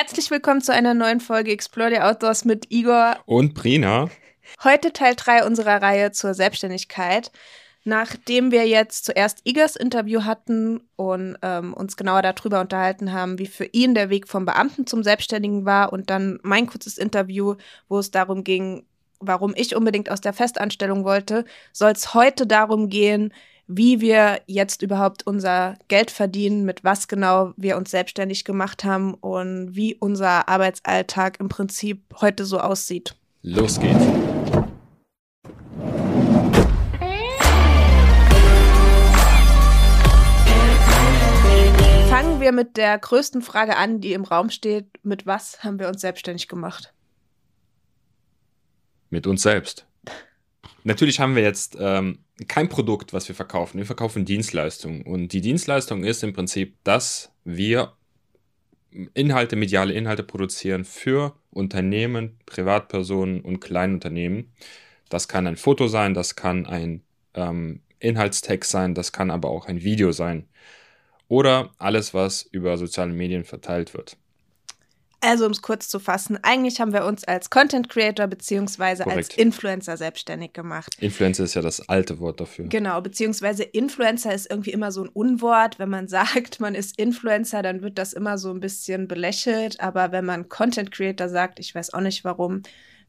Herzlich willkommen zu einer neuen Folge Explore the Outdoors mit Igor und Prina. Heute Teil 3 unserer Reihe zur Selbstständigkeit. Nachdem wir jetzt zuerst Igors Interview hatten und ähm, uns genauer darüber unterhalten haben, wie für ihn der Weg vom Beamten zum Selbstständigen war und dann mein kurzes Interview, wo es darum ging, warum ich unbedingt aus der Festanstellung wollte, soll es heute darum gehen, wie wir jetzt überhaupt unser Geld verdienen, mit was genau wir uns selbstständig gemacht haben und wie unser Arbeitsalltag im Prinzip heute so aussieht. Los geht's. Fangen wir mit der größten Frage an, die im Raum steht. Mit was haben wir uns selbstständig gemacht? Mit uns selbst. Natürlich haben wir jetzt ähm, kein Produkt, was wir verkaufen. Wir verkaufen Dienstleistungen. Und die Dienstleistung ist im Prinzip, dass wir Inhalte, mediale Inhalte produzieren für Unternehmen, Privatpersonen und Kleinunternehmen. Das kann ein Foto sein, das kann ein ähm, Inhaltstext sein, das kann aber auch ein Video sein. Oder alles, was über soziale Medien verteilt wird. Also, um es kurz zu fassen, eigentlich haben wir uns als Content Creator beziehungsweise als Influencer selbstständig gemacht. Influencer ist ja das alte Wort dafür. Genau, beziehungsweise Influencer ist irgendwie immer so ein Unwort. Wenn man sagt, man ist Influencer, dann wird das immer so ein bisschen belächelt. Aber wenn man Content Creator sagt, ich weiß auch nicht warum,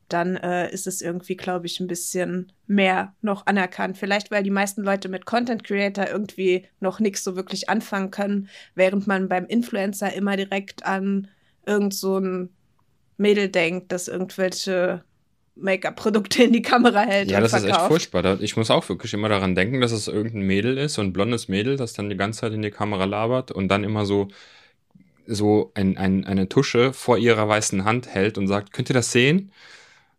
dann äh, ist es irgendwie, glaube ich, ein bisschen mehr noch anerkannt. Vielleicht, weil die meisten Leute mit Content Creator irgendwie noch nichts so wirklich anfangen können, während man beim Influencer immer direkt an irgend so ein Mädel denkt, das irgendwelche Make-up-Produkte in die Kamera hält. Ja, das verkauft. ist echt furchtbar. Ich muss auch wirklich immer daran denken, dass es irgendein Mädel ist, so ein blondes Mädel, das dann die ganze Zeit in die Kamera labert und dann immer so, so ein, ein, eine Tusche vor ihrer weißen Hand hält und sagt, könnt ihr das sehen?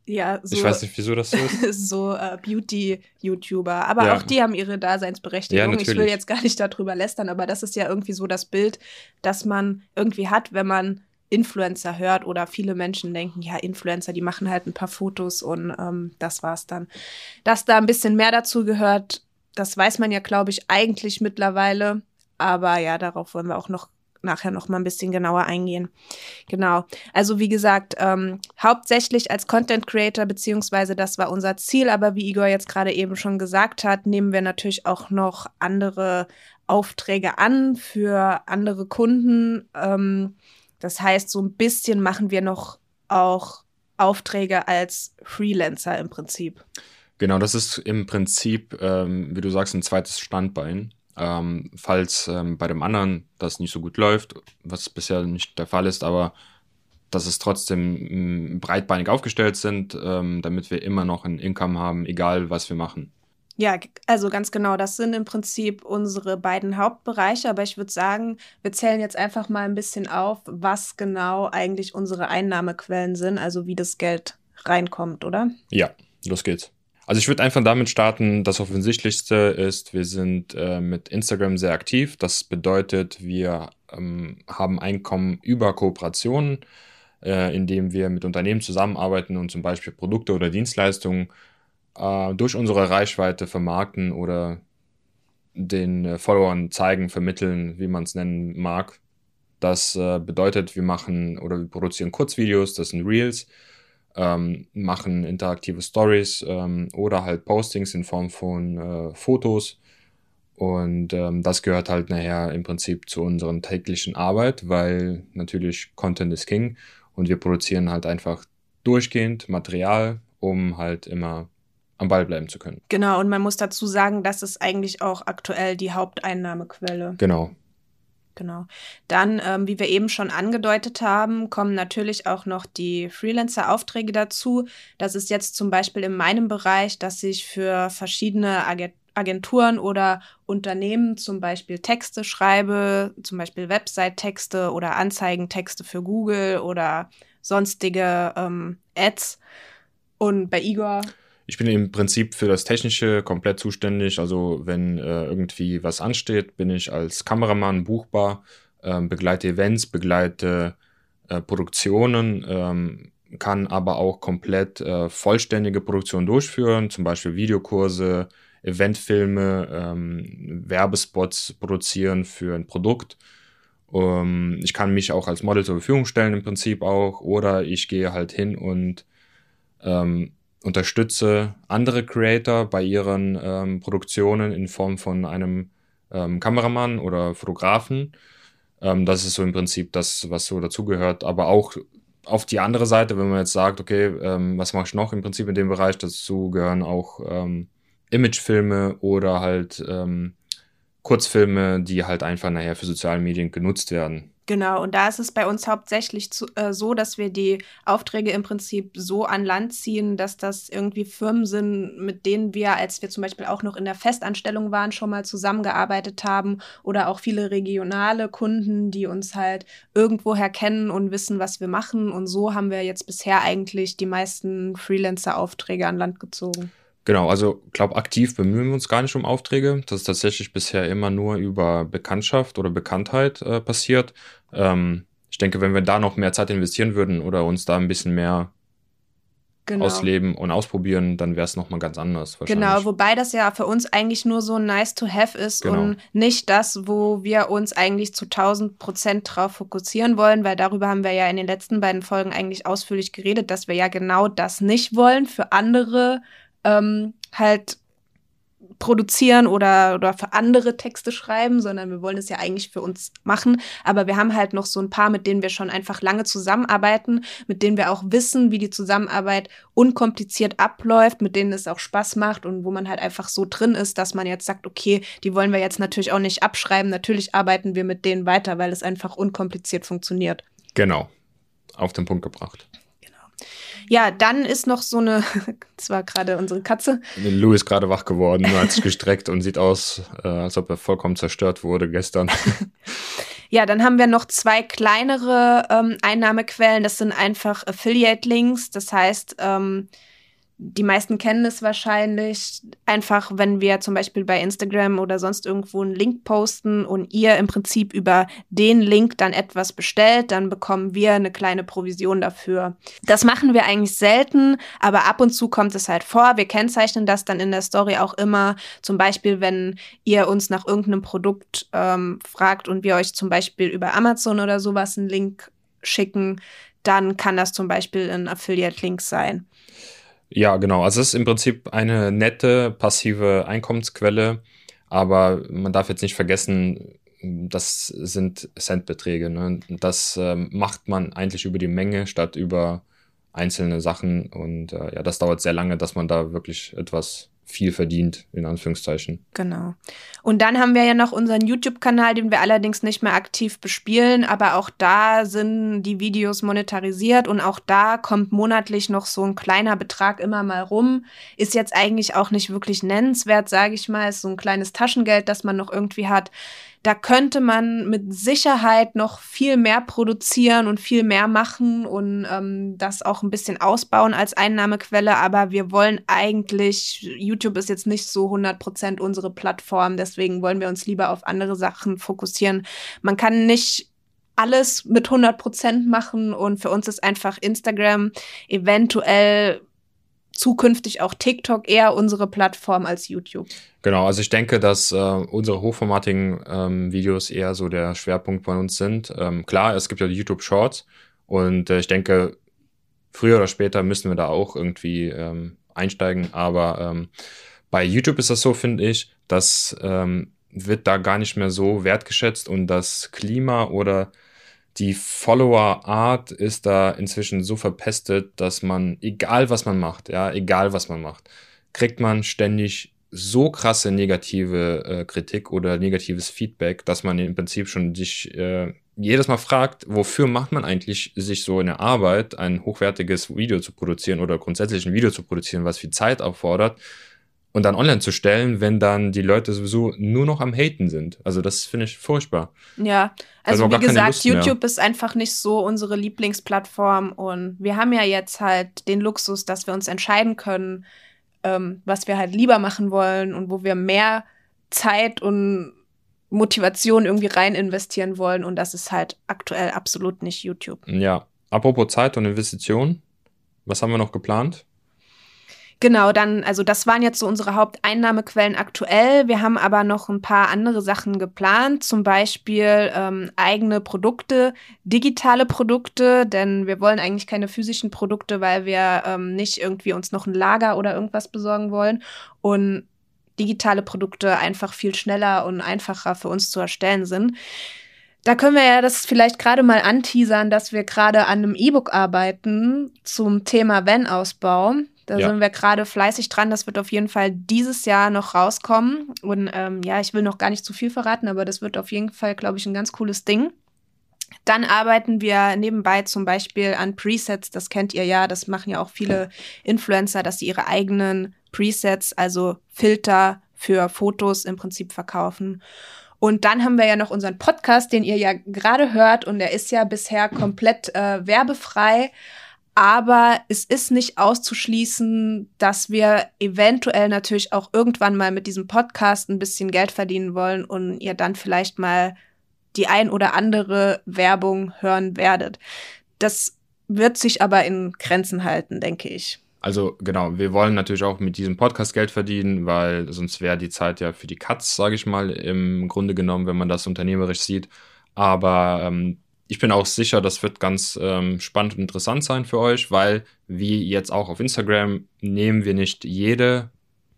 Ja, so, ich weiß nicht, wieso das so ist. so äh, Beauty-YouTuber. Aber ja. auch die haben ihre Daseinsberechtigung. Ja, ich will jetzt gar nicht darüber lästern, aber das ist ja irgendwie so das Bild, das man irgendwie hat, wenn man Influencer hört oder viele Menschen denken, ja, Influencer, die machen halt ein paar Fotos und ähm, das war's dann. Dass da ein bisschen mehr dazu gehört, das weiß man ja, glaube ich, eigentlich mittlerweile. Aber ja, darauf wollen wir auch noch nachher noch mal ein bisschen genauer eingehen. Genau. Also wie gesagt, ähm, hauptsächlich als Content Creator, beziehungsweise das war unser Ziel, aber wie Igor jetzt gerade eben schon gesagt hat, nehmen wir natürlich auch noch andere Aufträge an für andere Kunden. Ähm, das heißt, so ein bisschen machen wir noch auch Aufträge als Freelancer im Prinzip. Genau, das ist im Prinzip, ähm, wie du sagst, ein zweites Standbein. Ähm, falls ähm, bei dem anderen das nicht so gut läuft, was bisher nicht der Fall ist, aber dass es trotzdem mm, breitbeinig aufgestellt sind, ähm, damit wir immer noch ein Income haben, egal was wir machen. Ja, also ganz genau. Das sind im Prinzip unsere beiden Hauptbereiche. Aber ich würde sagen, wir zählen jetzt einfach mal ein bisschen auf, was genau eigentlich unsere Einnahmequellen sind, also wie das Geld reinkommt, oder? Ja, los geht's. Also ich würde einfach damit starten, das Offensichtlichste ist, wir sind äh, mit Instagram sehr aktiv. Das bedeutet, wir ähm, haben Einkommen über Kooperationen, äh, indem wir mit Unternehmen zusammenarbeiten und zum Beispiel Produkte oder Dienstleistungen äh, durch unsere Reichweite vermarkten oder den äh, Followern zeigen, vermitteln, wie man es nennen mag. Das äh, bedeutet, wir machen oder wir produzieren Kurzvideos, das sind Reels, ähm, machen interaktive Stories ähm, oder halt Postings in Form von äh, Fotos. Und ähm, das gehört halt nachher im Prinzip zu unserer täglichen Arbeit, weil natürlich Content ist King und wir produzieren halt einfach durchgehend Material, um halt immer am Ball bleiben zu können. Genau, und man muss dazu sagen, das ist eigentlich auch aktuell die Haupteinnahmequelle. Genau. Genau. Dann, ähm, wie wir eben schon angedeutet haben, kommen natürlich auch noch die Freelancer-Aufträge dazu. Das ist jetzt zum Beispiel in meinem Bereich, dass ich für verschiedene Agenturen oder Unternehmen zum Beispiel Texte schreibe, zum Beispiel Website-Texte oder Anzeigentexte für Google oder sonstige ähm, Ads. Und bei Igor ich bin im Prinzip für das Technische komplett zuständig. Also wenn äh, irgendwie was ansteht, bin ich als Kameramann buchbar, äh, begleite Events, begleite äh, Produktionen, ähm, kann aber auch komplett äh, vollständige Produktionen durchführen, zum Beispiel Videokurse, Eventfilme, ähm, Werbespots produzieren für ein Produkt. Ähm, ich kann mich auch als Model zur Verfügung stellen im Prinzip auch. Oder ich gehe halt hin und ähm, unterstütze andere Creator bei ihren ähm, Produktionen in Form von einem ähm, Kameramann oder Fotografen. Ähm, das ist so im Prinzip das, was so dazugehört. Aber auch auf die andere Seite, wenn man jetzt sagt, okay, ähm, was mache ich noch im Prinzip in dem Bereich, dazu gehören auch ähm, Imagefilme oder halt ähm, Kurzfilme, die halt einfach nachher für soziale Medien genutzt werden. Genau, und da ist es bei uns hauptsächlich zu, äh, so, dass wir die Aufträge im Prinzip so an Land ziehen, dass das irgendwie Firmen sind, mit denen wir, als wir zum Beispiel auch noch in der Festanstellung waren, schon mal zusammengearbeitet haben oder auch viele regionale Kunden, die uns halt irgendwoher kennen und wissen, was wir machen. Und so haben wir jetzt bisher eigentlich die meisten Freelancer-Aufträge an Land gezogen. Genau, also glaube aktiv bemühen wir uns gar nicht um Aufträge. Das ist tatsächlich bisher immer nur über Bekanntschaft oder Bekanntheit äh, passiert. Ähm, ich denke, wenn wir da noch mehr Zeit investieren würden oder uns da ein bisschen mehr genau. ausleben und ausprobieren, dann wäre es nochmal ganz anders. Genau, wobei das ja für uns eigentlich nur so nice to have ist genau. und nicht das, wo wir uns eigentlich zu 1000 Prozent drauf fokussieren wollen, weil darüber haben wir ja in den letzten beiden Folgen eigentlich ausführlich geredet, dass wir ja genau das nicht wollen für andere ähm, halt produzieren oder, oder für andere Texte schreiben, sondern wir wollen es ja eigentlich für uns machen. Aber wir haben halt noch so ein paar, mit denen wir schon einfach lange zusammenarbeiten, mit denen wir auch wissen, wie die Zusammenarbeit unkompliziert abläuft, mit denen es auch Spaß macht und wo man halt einfach so drin ist, dass man jetzt sagt, okay, die wollen wir jetzt natürlich auch nicht abschreiben. Natürlich arbeiten wir mit denen weiter, weil es einfach unkompliziert funktioniert. Genau. Auf den Punkt gebracht. Ja, dann ist noch so eine, das war gerade unsere Katze. Lou ist gerade wach geworden, hat sich gestreckt und sieht aus, äh, als ob er vollkommen zerstört wurde gestern. Ja, dann haben wir noch zwei kleinere ähm, Einnahmequellen. Das sind einfach Affiliate-Links. Das heißt, ähm, die meisten kennen es wahrscheinlich. Einfach, wenn wir zum Beispiel bei Instagram oder sonst irgendwo einen Link posten und ihr im Prinzip über den Link dann etwas bestellt, dann bekommen wir eine kleine Provision dafür. Das machen wir eigentlich selten, aber ab und zu kommt es halt vor. Wir kennzeichnen das dann in der Story auch immer. Zum Beispiel, wenn ihr uns nach irgendeinem Produkt ähm, fragt und wir euch zum Beispiel über Amazon oder sowas einen Link schicken, dann kann das zum Beispiel ein Affiliate-Link sein. Ja, genau. Also es ist im Prinzip eine nette passive Einkommensquelle, aber man darf jetzt nicht vergessen, das sind Centbeträge. Ne? Das äh, macht man eigentlich über die Menge statt über einzelne Sachen und äh, ja, das dauert sehr lange, dass man da wirklich etwas viel verdient, in Anführungszeichen. Genau. Und dann haben wir ja noch unseren YouTube-Kanal, den wir allerdings nicht mehr aktiv bespielen, aber auch da sind die Videos monetarisiert und auch da kommt monatlich noch so ein kleiner Betrag immer mal rum. Ist jetzt eigentlich auch nicht wirklich nennenswert, sage ich mal. Ist so ein kleines Taschengeld, das man noch irgendwie hat. Da könnte man mit Sicherheit noch viel mehr produzieren und viel mehr machen und ähm, das auch ein bisschen ausbauen als Einnahmequelle. Aber wir wollen eigentlich, YouTube ist jetzt nicht so 100% unsere Plattform, deswegen wollen wir uns lieber auf andere Sachen fokussieren. Man kann nicht alles mit 100% machen und für uns ist einfach Instagram eventuell zukünftig auch TikTok eher unsere Plattform als YouTube. Genau, also ich denke, dass äh, unsere hochformatigen ähm, Videos eher so der Schwerpunkt bei uns sind. Ähm, klar, es gibt ja die YouTube Shorts und äh, ich denke, früher oder später müssen wir da auch irgendwie ähm, einsteigen, aber ähm, bei YouTube ist das so, finde ich, dass ähm, wird da gar nicht mehr so wertgeschätzt und das Klima oder die Follower-Art ist da inzwischen so verpestet, dass man, egal was man macht, ja, egal was man macht, kriegt man ständig so krasse negative äh, Kritik oder negatives Feedback, dass man im Prinzip schon sich äh, jedes Mal fragt, wofür macht man eigentlich sich so eine Arbeit, ein hochwertiges Video zu produzieren oder grundsätzlich ein Video zu produzieren, was viel Zeit auffordert, und dann online zu stellen, wenn dann die Leute sowieso nur noch am Haten sind. Also das finde ich furchtbar. Ja, also, also wie gesagt, YouTube ist einfach nicht so unsere Lieblingsplattform und wir haben ja jetzt halt den Luxus, dass wir uns entscheiden können, ähm, was wir halt lieber machen wollen und wo wir mehr Zeit und Motivation irgendwie rein investieren wollen und das ist halt aktuell absolut nicht YouTube. Ja, apropos Zeit und Investition, was haben wir noch geplant? Genau, dann, also das waren jetzt so unsere Haupteinnahmequellen aktuell. Wir haben aber noch ein paar andere Sachen geplant, zum Beispiel ähm, eigene Produkte, digitale Produkte, denn wir wollen eigentlich keine physischen Produkte, weil wir ähm, nicht irgendwie uns noch ein Lager oder irgendwas besorgen wollen. Und digitale Produkte einfach viel schneller und einfacher für uns zu erstellen sind. Da können wir ja das vielleicht gerade mal anteasern, dass wir gerade an einem E-Book arbeiten zum Thema Van-Ausbau. Da ja. sind wir gerade fleißig dran. Das wird auf jeden Fall dieses Jahr noch rauskommen. Und ähm, ja, ich will noch gar nicht zu viel verraten, aber das wird auf jeden Fall, glaube ich, ein ganz cooles Ding. Dann arbeiten wir nebenbei zum Beispiel an Presets. Das kennt ihr ja. Das machen ja auch viele Influencer, dass sie ihre eigenen Presets, also Filter für Fotos im Prinzip verkaufen. Und dann haben wir ja noch unseren Podcast, den ihr ja gerade hört. Und der ist ja bisher komplett äh, werbefrei. Aber es ist nicht auszuschließen, dass wir eventuell natürlich auch irgendwann mal mit diesem Podcast ein bisschen Geld verdienen wollen und ihr dann vielleicht mal die ein oder andere Werbung hören werdet. Das wird sich aber in Grenzen halten, denke ich. Also genau, wir wollen natürlich auch mit diesem Podcast Geld verdienen, weil sonst wäre die Zeit ja für die Cuts, sage ich mal, im Grunde genommen, wenn man das unternehmerisch sieht. Aber ähm, ich bin auch sicher, das wird ganz ähm, spannend und interessant sein für euch, weil wie jetzt auch auf Instagram nehmen wir nicht jede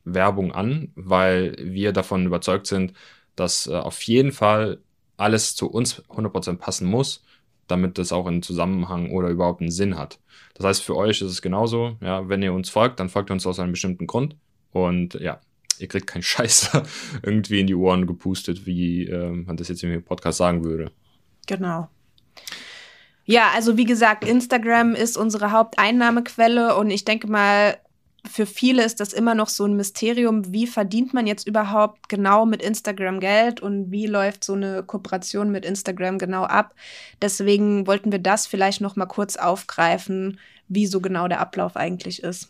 Werbung an, weil wir davon überzeugt sind, dass äh, auf jeden Fall alles zu uns 100% passen muss, damit das auch einen Zusammenhang oder überhaupt einen Sinn hat. Das heißt, für euch ist es genauso, ja, wenn ihr uns folgt, dann folgt ihr uns aus einem bestimmten Grund und ja, ihr kriegt keinen Scheiß irgendwie in die Ohren gepustet, wie äh, man das jetzt im Podcast sagen würde. Genau. Ja, also wie gesagt, Instagram ist unsere Haupteinnahmequelle und ich denke mal, für viele ist das immer noch so ein Mysterium, wie verdient man jetzt überhaupt genau mit Instagram Geld und wie läuft so eine Kooperation mit Instagram genau ab. Deswegen wollten wir das vielleicht noch mal kurz aufgreifen, wie so genau der Ablauf eigentlich ist.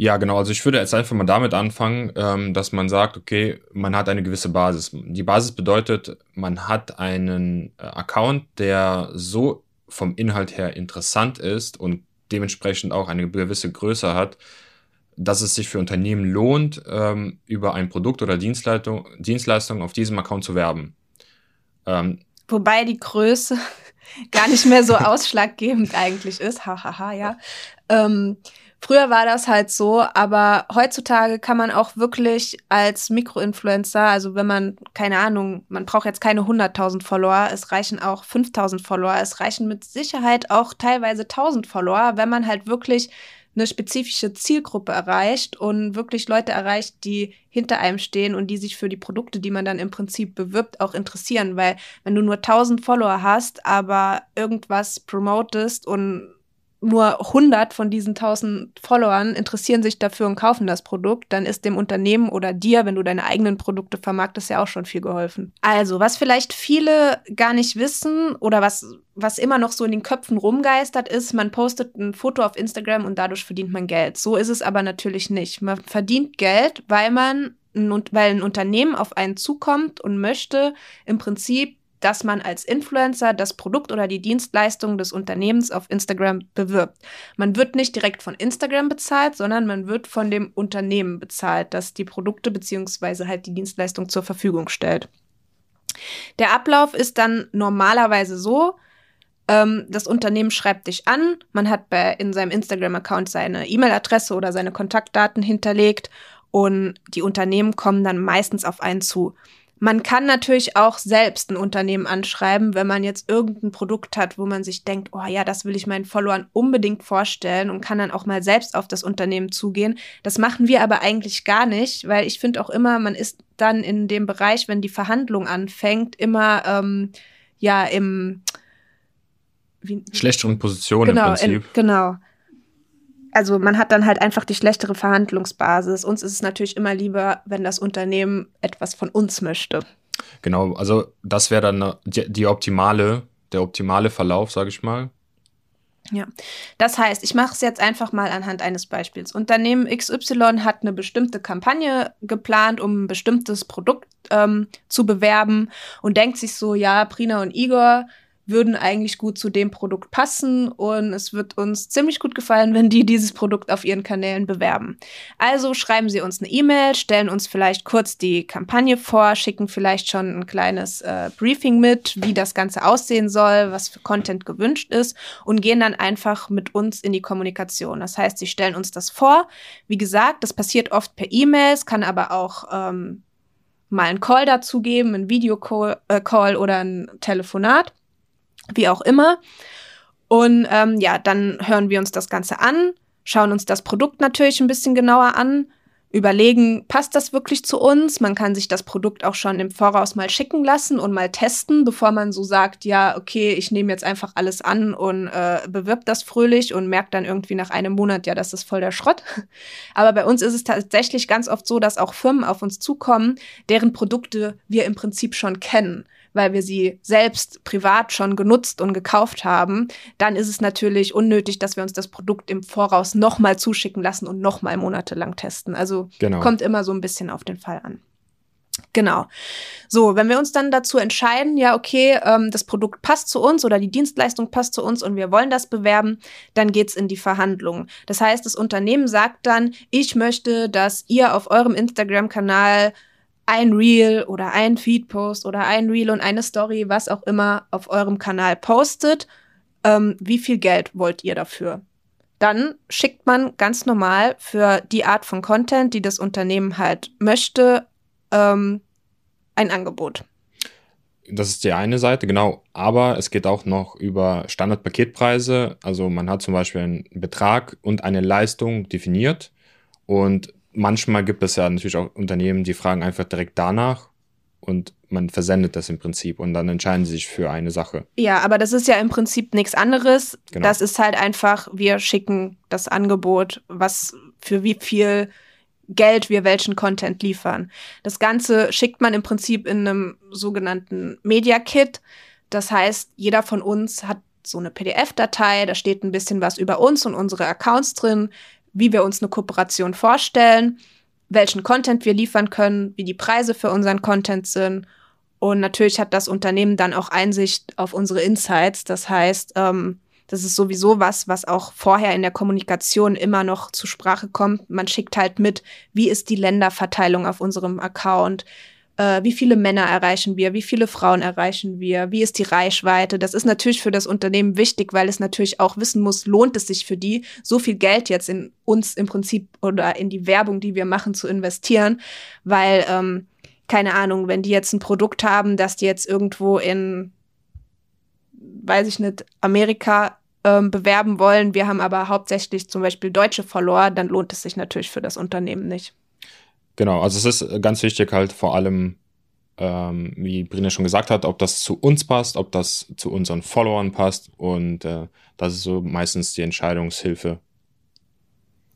Ja, genau. Also ich würde jetzt einfach mal damit anfangen, ähm, dass man sagt, okay, man hat eine gewisse Basis. Die Basis bedeutet, man hat einen äh, Account, der so vom Inhalt her interessant ist und dementsprechend auch eine gewisse Größe hat, dass es sich für Unternehmen lohnt, ähm, über ein Produkt oder Dienstleistung, Dienstleistung auf diesem Account zu werben. Ähm, Wobei die Größe gar nicht mehr so ausschlaggebend eigentlich ist. Hahaha, ja. Ähm, Früher war das halt so, aber heutzutage kann man auch wirklich als Mikroinfluencer, also wenn man, keine Ahnung, man braucht jetzt keine 100.000 Follower, es reichen auch 5.000 Follower, es reichen mit Sicherheit auch teilweise 1.000 Follower, wenn man halt wirklich eine spezifische Zielgruppe erreicht und wirklich Leute erreicht, die hinter einem stehen und die sich für die Produkte, die man dann im Prinzip bewirbt, auch interessieren. Weil wenn du nur 1000 Follower hast, aber irgendwas promotest und nur 100 von diesen 1000 Followern interessieren sich dafür und kaufen das Produkt, dann ist dem Unternehmen oder dir, wenn du deine eigenen Produkte vermarktest, ja auch schon viel geholfen. Also, was vielleicht viele gar nicht wissen oder was, was immer noch so in den Köpfen rumgeistert ist, man postet ein Foto auf Instagram und dadurch verdient man Geld. So ist es aber natürlich nicht. Man verdient Geld, weil man weil ein Unternehmen auf einen zukommt und möchte im Prinzip dass man als Influencer das Produkt oder die Dienstleistung des Unternehmens auf Instagram bewirbt. Man wird nicht direkt von Instagram bezahlt, sondern man wird von dem Unternehmen bezahlt, das die Produkte beziehungsweise halt die Dienstleistung zur Verfügung stellt. Der Ablauf ist dann normalerweise so, ähm, das Unternehmen schreibt dich an, man hat bei, in seinem Instagram-Account seine E-Mail-Adresse oder seine Kontaktdaten hinterlegt und die Unternehmen kommen dann meistens auf einen zu. Man kann natürlich auch selbst ein Unternehmen anschreiben, wenn man jetzt irgendein Produkt hat, wo man sich denkt, oh ja, das will ich meinen Followern unbedingt vorstellen und kann dann auch mal selbst auf das Unternehmen zugehen. Das machen wir aber eigentlich gar nicht, weil ich finde auch immer, man ist dann in dem Bereich, wenn die Verhandlung anfängt, immer ähm, ja im wie, schlechteren Position genau, im Prinzip. In, genau also man hat dann halt einfach die schlechtere Verhandlungsbasis. Uns ist es natürlich immer lieber, wenn das Unternehmen etwas von uns möchte. Genau, also das wäre dann die, die, optimale, der optimale Verlauf, sage ich mal. Ja, das heißt, ich mache es jetzt einfach mal anhand eines Beispiels. Unternehmen XY hat eine bestimmte Kampagne geplant, um ein bestimmtes Produkt ähm, zu bewerben und denkt sich so, ja, Prina und Igor, würden eigentlich gut zu dem Produkt passen und es wird uns ziemlich gut gefallen, wenn die dieses Produkt auf ihren Kanälen bewerben. Also schreiben Sie uns eine E-Mail, stellen uns vielleicht kurz die Kampagne vor, schicken vielleicht schon ein kleines äh, Briefing mit, wie das Ganze aussehen soll, was für Content gewünscht ist und gehen dann einfach mit uns in die Kommunikation. Das heißt, Sie stellen uns das vor. Wie gesagt, das passiert oft per E-Mails, kann aber auch ähm, mal einen Call dazu geben, ein Videocall äh, oder ein Telefonat, wie auch immer. Und ähm, ja, dann hören wir uns das Ganze an, schauen uns das Produkt natürlich ein bisschen genauer an, überlegen, passt das wirklich zu uns? Man kann sich das Produkt auch schon im Voraus mal schicken lassen und mal testen, bevor man so sagt, ja, okay, ich nehme jetzt einfach alles an und äh, bewirbt das fröhlich und merkt dann irgendwie nach einem Monat, ja, das ist voll der Schrott. Aber bei uns ist es tatsächlich ganz oft so, dass auch Firmen auf uns zukommen, deren Produkte wir im Prinzip schon kennen weil wir sie selbst privat schon genutzt und gekauft haben, dann ist es natürlich unnötig, dass wir uns das Produkt im Voraus nochmal zuschicken lassen und nochmal monatelang testen. Also genau. kommt immer so ein bisschen auf den Fall an. Genau. So, wenn wir uns dann dazu entscheiden, ja, okay, ähm, das Produkt passt zu uns oder die Dienstleistung passt zu uns und wir wollen das bewerben, dann geht's in die Verhandlung. Das heißt, das Unternehmen sagt dann, ich möchte, dass ihr auf eurem Instagram-Kanal ein Reel oder ein Feed-Post oder ein Reel und eine Story, was auch immer, auf eurem Kanal postet. Ähm, wie viel Geld wollt ihr dafür? Dann schickt man ganz normal für die Art von Content, die das Unternehmen halt möchte, ähm, ein Angebot. Das ist die eine Seite, genau. Aber es geht auch noch über Standardpaketpreise. Also man hat zum Beispiel einen Betrag und eine Leistung definiert. Und manchmal gibt es ja natürlich auch Unternehmen, die fragen einfach direkt danach und man versendet das im Prinzip und dann entscheiden sie sich für eine Sache. Ja, aber das ist ja im Prinzip nichts anderes. Genau. Das ist halt einfach, wir schicken das Angebot, was für wie viel Geld wir welchen Content liefern. Das Ganze schickt man im Prinzip in einem sogenannten Media Kit. Das heißt, jeder von uns hat so eine PDF-Datei, da steht ein bisschen was über uns und unsere Accounts drin, wie wir uns eine Kooperation vorstellen, welchen Content wir liefern können, wie die Preise für unseren Content sind. Und natürlich hat das Unternehmen dann auch Einsicht auf unsere Insights. Das heißt, ähm, das ist sowieso was, was auch vorher in der Kommunikation immer noch zur Sprache kommt. Man schickt halt mit, wie ist die Länderverteilung auf unserem Account, äh, wie viele Männer erreichen wir, wie viele Frauen erreichen wir, wie ist die Reichweite. Das ist natürlich für das Unternehmen wichtig, weil es natürlich auch wissen muss, lohnt es sich für die, so viel Geld jetzt in uns im Prinzip oder in die Werbung, die wir machen, zu investieren, weil, ähm, keine Ahnung, wenn die jetzt ein Produkt haben, das die jetzt irgendwo in, weiß ich nicht, Amerika ähm, bewerben wollen, wir haben aber hauptsächlich zum Beispiel Deutsche Follower, dann lohnt es sich natürlich für das Unternehmen nicht. Genau, also es ist ganz wichtig halt vor allem, ähm, wie Brina schon gesagt hat, ob das zu uns passt, ob das zu unseren Followern passt und äh, das ist so meistens die Entscheidungshilfe.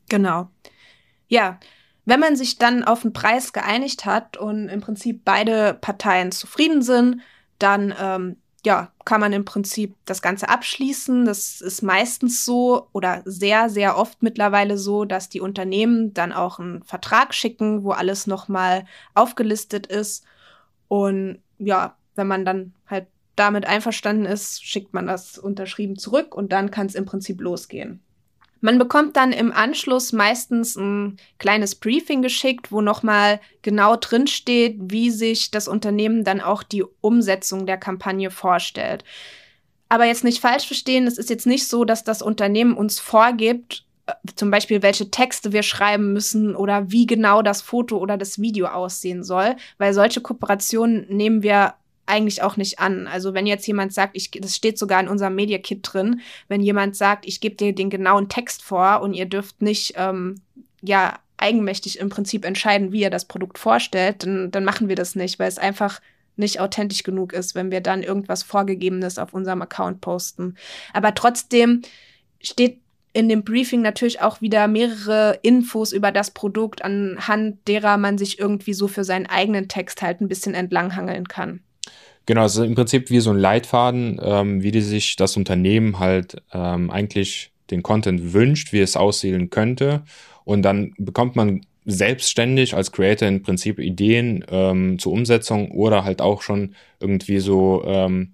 Genau. Ja, wenn man sich dann auf den Preis geeinigt hat und im Prinzip beide Parteien zufrieden sind, dann ähm, ja, kann man im Prinzip das Ganze abschließen. Das ist meistens so oder sehr, sehr oft mittlerweile so, dass die Unternehmen dann auch einen Vertrag schicken, wo alles nochmal aufgelistet ist. Und ja, wenn man dann halt damit einverstanden ist, schickt man das unterschrieben zurück und dann kann es im Prinzip losgehen. Man bekommt dann im Anschluss meistens ein kleines Briefing geschickt, wo nochmal genau drin steht, wie sich das Unternehmen dann auch die Umsetzung der Kampagne vorstellt. Aber jetzt nicht falsch verstehen, es ist jetzt nicht so, dass das Unternehmen uns vorgibt, äh, zum Beispiel, welche Texte wir schreiben müssen oder wie genau das Foto oder das Video aussehen soll, weil solche Kooperationen nehmen wir eigentlich auch nicht an. Also wenn jetzt jemand sagt, ich, das steht sogar in unserem Media Kit drin, wenn jemand sagt, ich gebe dir den genauen Text vor und ihr dürft nicht ähm, ja eigenmächtig im Prinzip entscheiden, wie ihr das Produkt vorstellt, dann, dann machen wir das nicht, weil es einfach nicht authentisch genug ist, wenn wir dann irgendwas Vorgegebenes auf unserem Account posten. Aber trotzdem steht in dem Briefing natürlich auch wieder mehrere Infos über das Produkt, anhand derer man sich irgendwie so für seinen eigenen Text halt ein bisschen entlanghangeln kann. Genau, also im Prinzip wie so ein Leitfaden, ähm, wie die sich das Unternehmen halt ähm, eigentlich den Content wünscht, wie es aussehen könnte. Und dann bekommt man selbstständig als Creator im Prinzip Ideen ähm, zur Umsetzung oder halt auch schon irgendwie so ähm,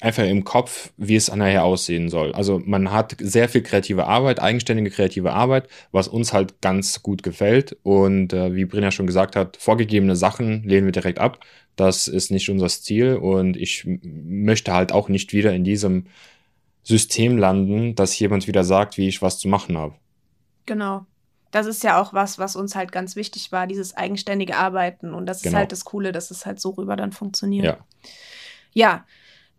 einfach im Kopf, wie es nachher aussehen soll. Also man hat sehr viel kreative Arbeit, eigenständige kreative Arbeit, was uns halt ganz gut gefällt. Und äh, wie Brinja schon gesagt hat, vorgegebene Sachen lehnen wir direkt ab. Das ist nicht unser Stil und ich möchte halt auch nicht wieder in diesem System landen, dass jemand wieder sagt, wie ich was zu machen habe. Genau. Das ist ja auch was, was uns halt ganz wichtig war, dieses eigenständige Arbeiten. Und das genau. ist halt das Coole, dass es halt so rüber dann funktioniert. Ja. Ja,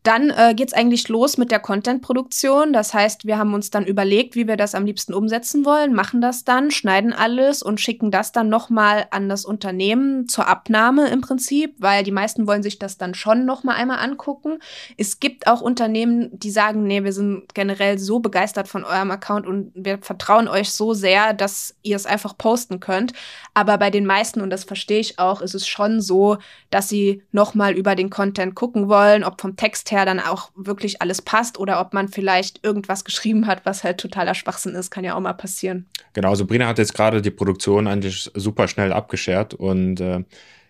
dann äh, geht es eigentlich los mit der Content-Produktion. Das heißt, wir haben uns dann überlegt, wie wir das am liebsten umsetzen wollen, machen das dann, schneiden alles und schicken das dann nochmal an das Unternehmen zur Abnahme im Prinzip, weil die meisten wollen sich das dann schon nochmal einmal angucken. Es gibt auch Unternehmen, die sagen, nee, wir sind generell so begeistert von eurem Account und wir vertrauen euch so sehr, dass ihr es einfach posten könnt. Aber bei den meisten, und das verstehe ich auch, ist es schon so, dass sie nochmal über den Content gucken wollen, ob vom Text her her dann auch wirklich alles passt oder ob man vielleicht irgendwas geschrieben hat, was halt totaler Schwachsinn ist, kann ja auch mal passieren. Genau, also Brina hat jetzt gerade die Produktion eigentlich super schnell abgeschert und äh,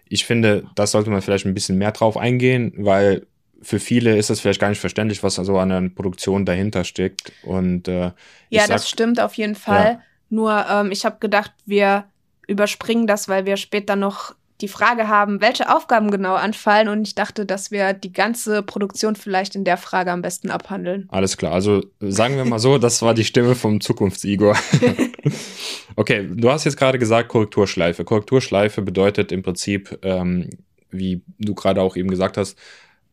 ich finde, das sollte man vielleicht ein bisschen mehr drauf eingehen, weil für viele ist das vielleicht gar nicht verständlich, was so an der Produktion dahinter steckt. Und äh, ja, sag, das stimmt auf jeden Fall. Ja. Nur ähm, ich habe gedacht, wir überspringen das, weil wir später noch die Frage haben, welche Aufgaben genau anfallen. Und ich dachte, dass wir die ganze Produktion vielleicht in der Frage am besten abhandeln. Alles klar. Also sagen wir mal so, das war die Stimme vom Zukunfts-Igor. okay, du hast jetzt gerade gesagt Korrekturschleife. Korrekturschleife bedeutet im Prinzip, ähm, wie du gerade auch eben gesagt hast,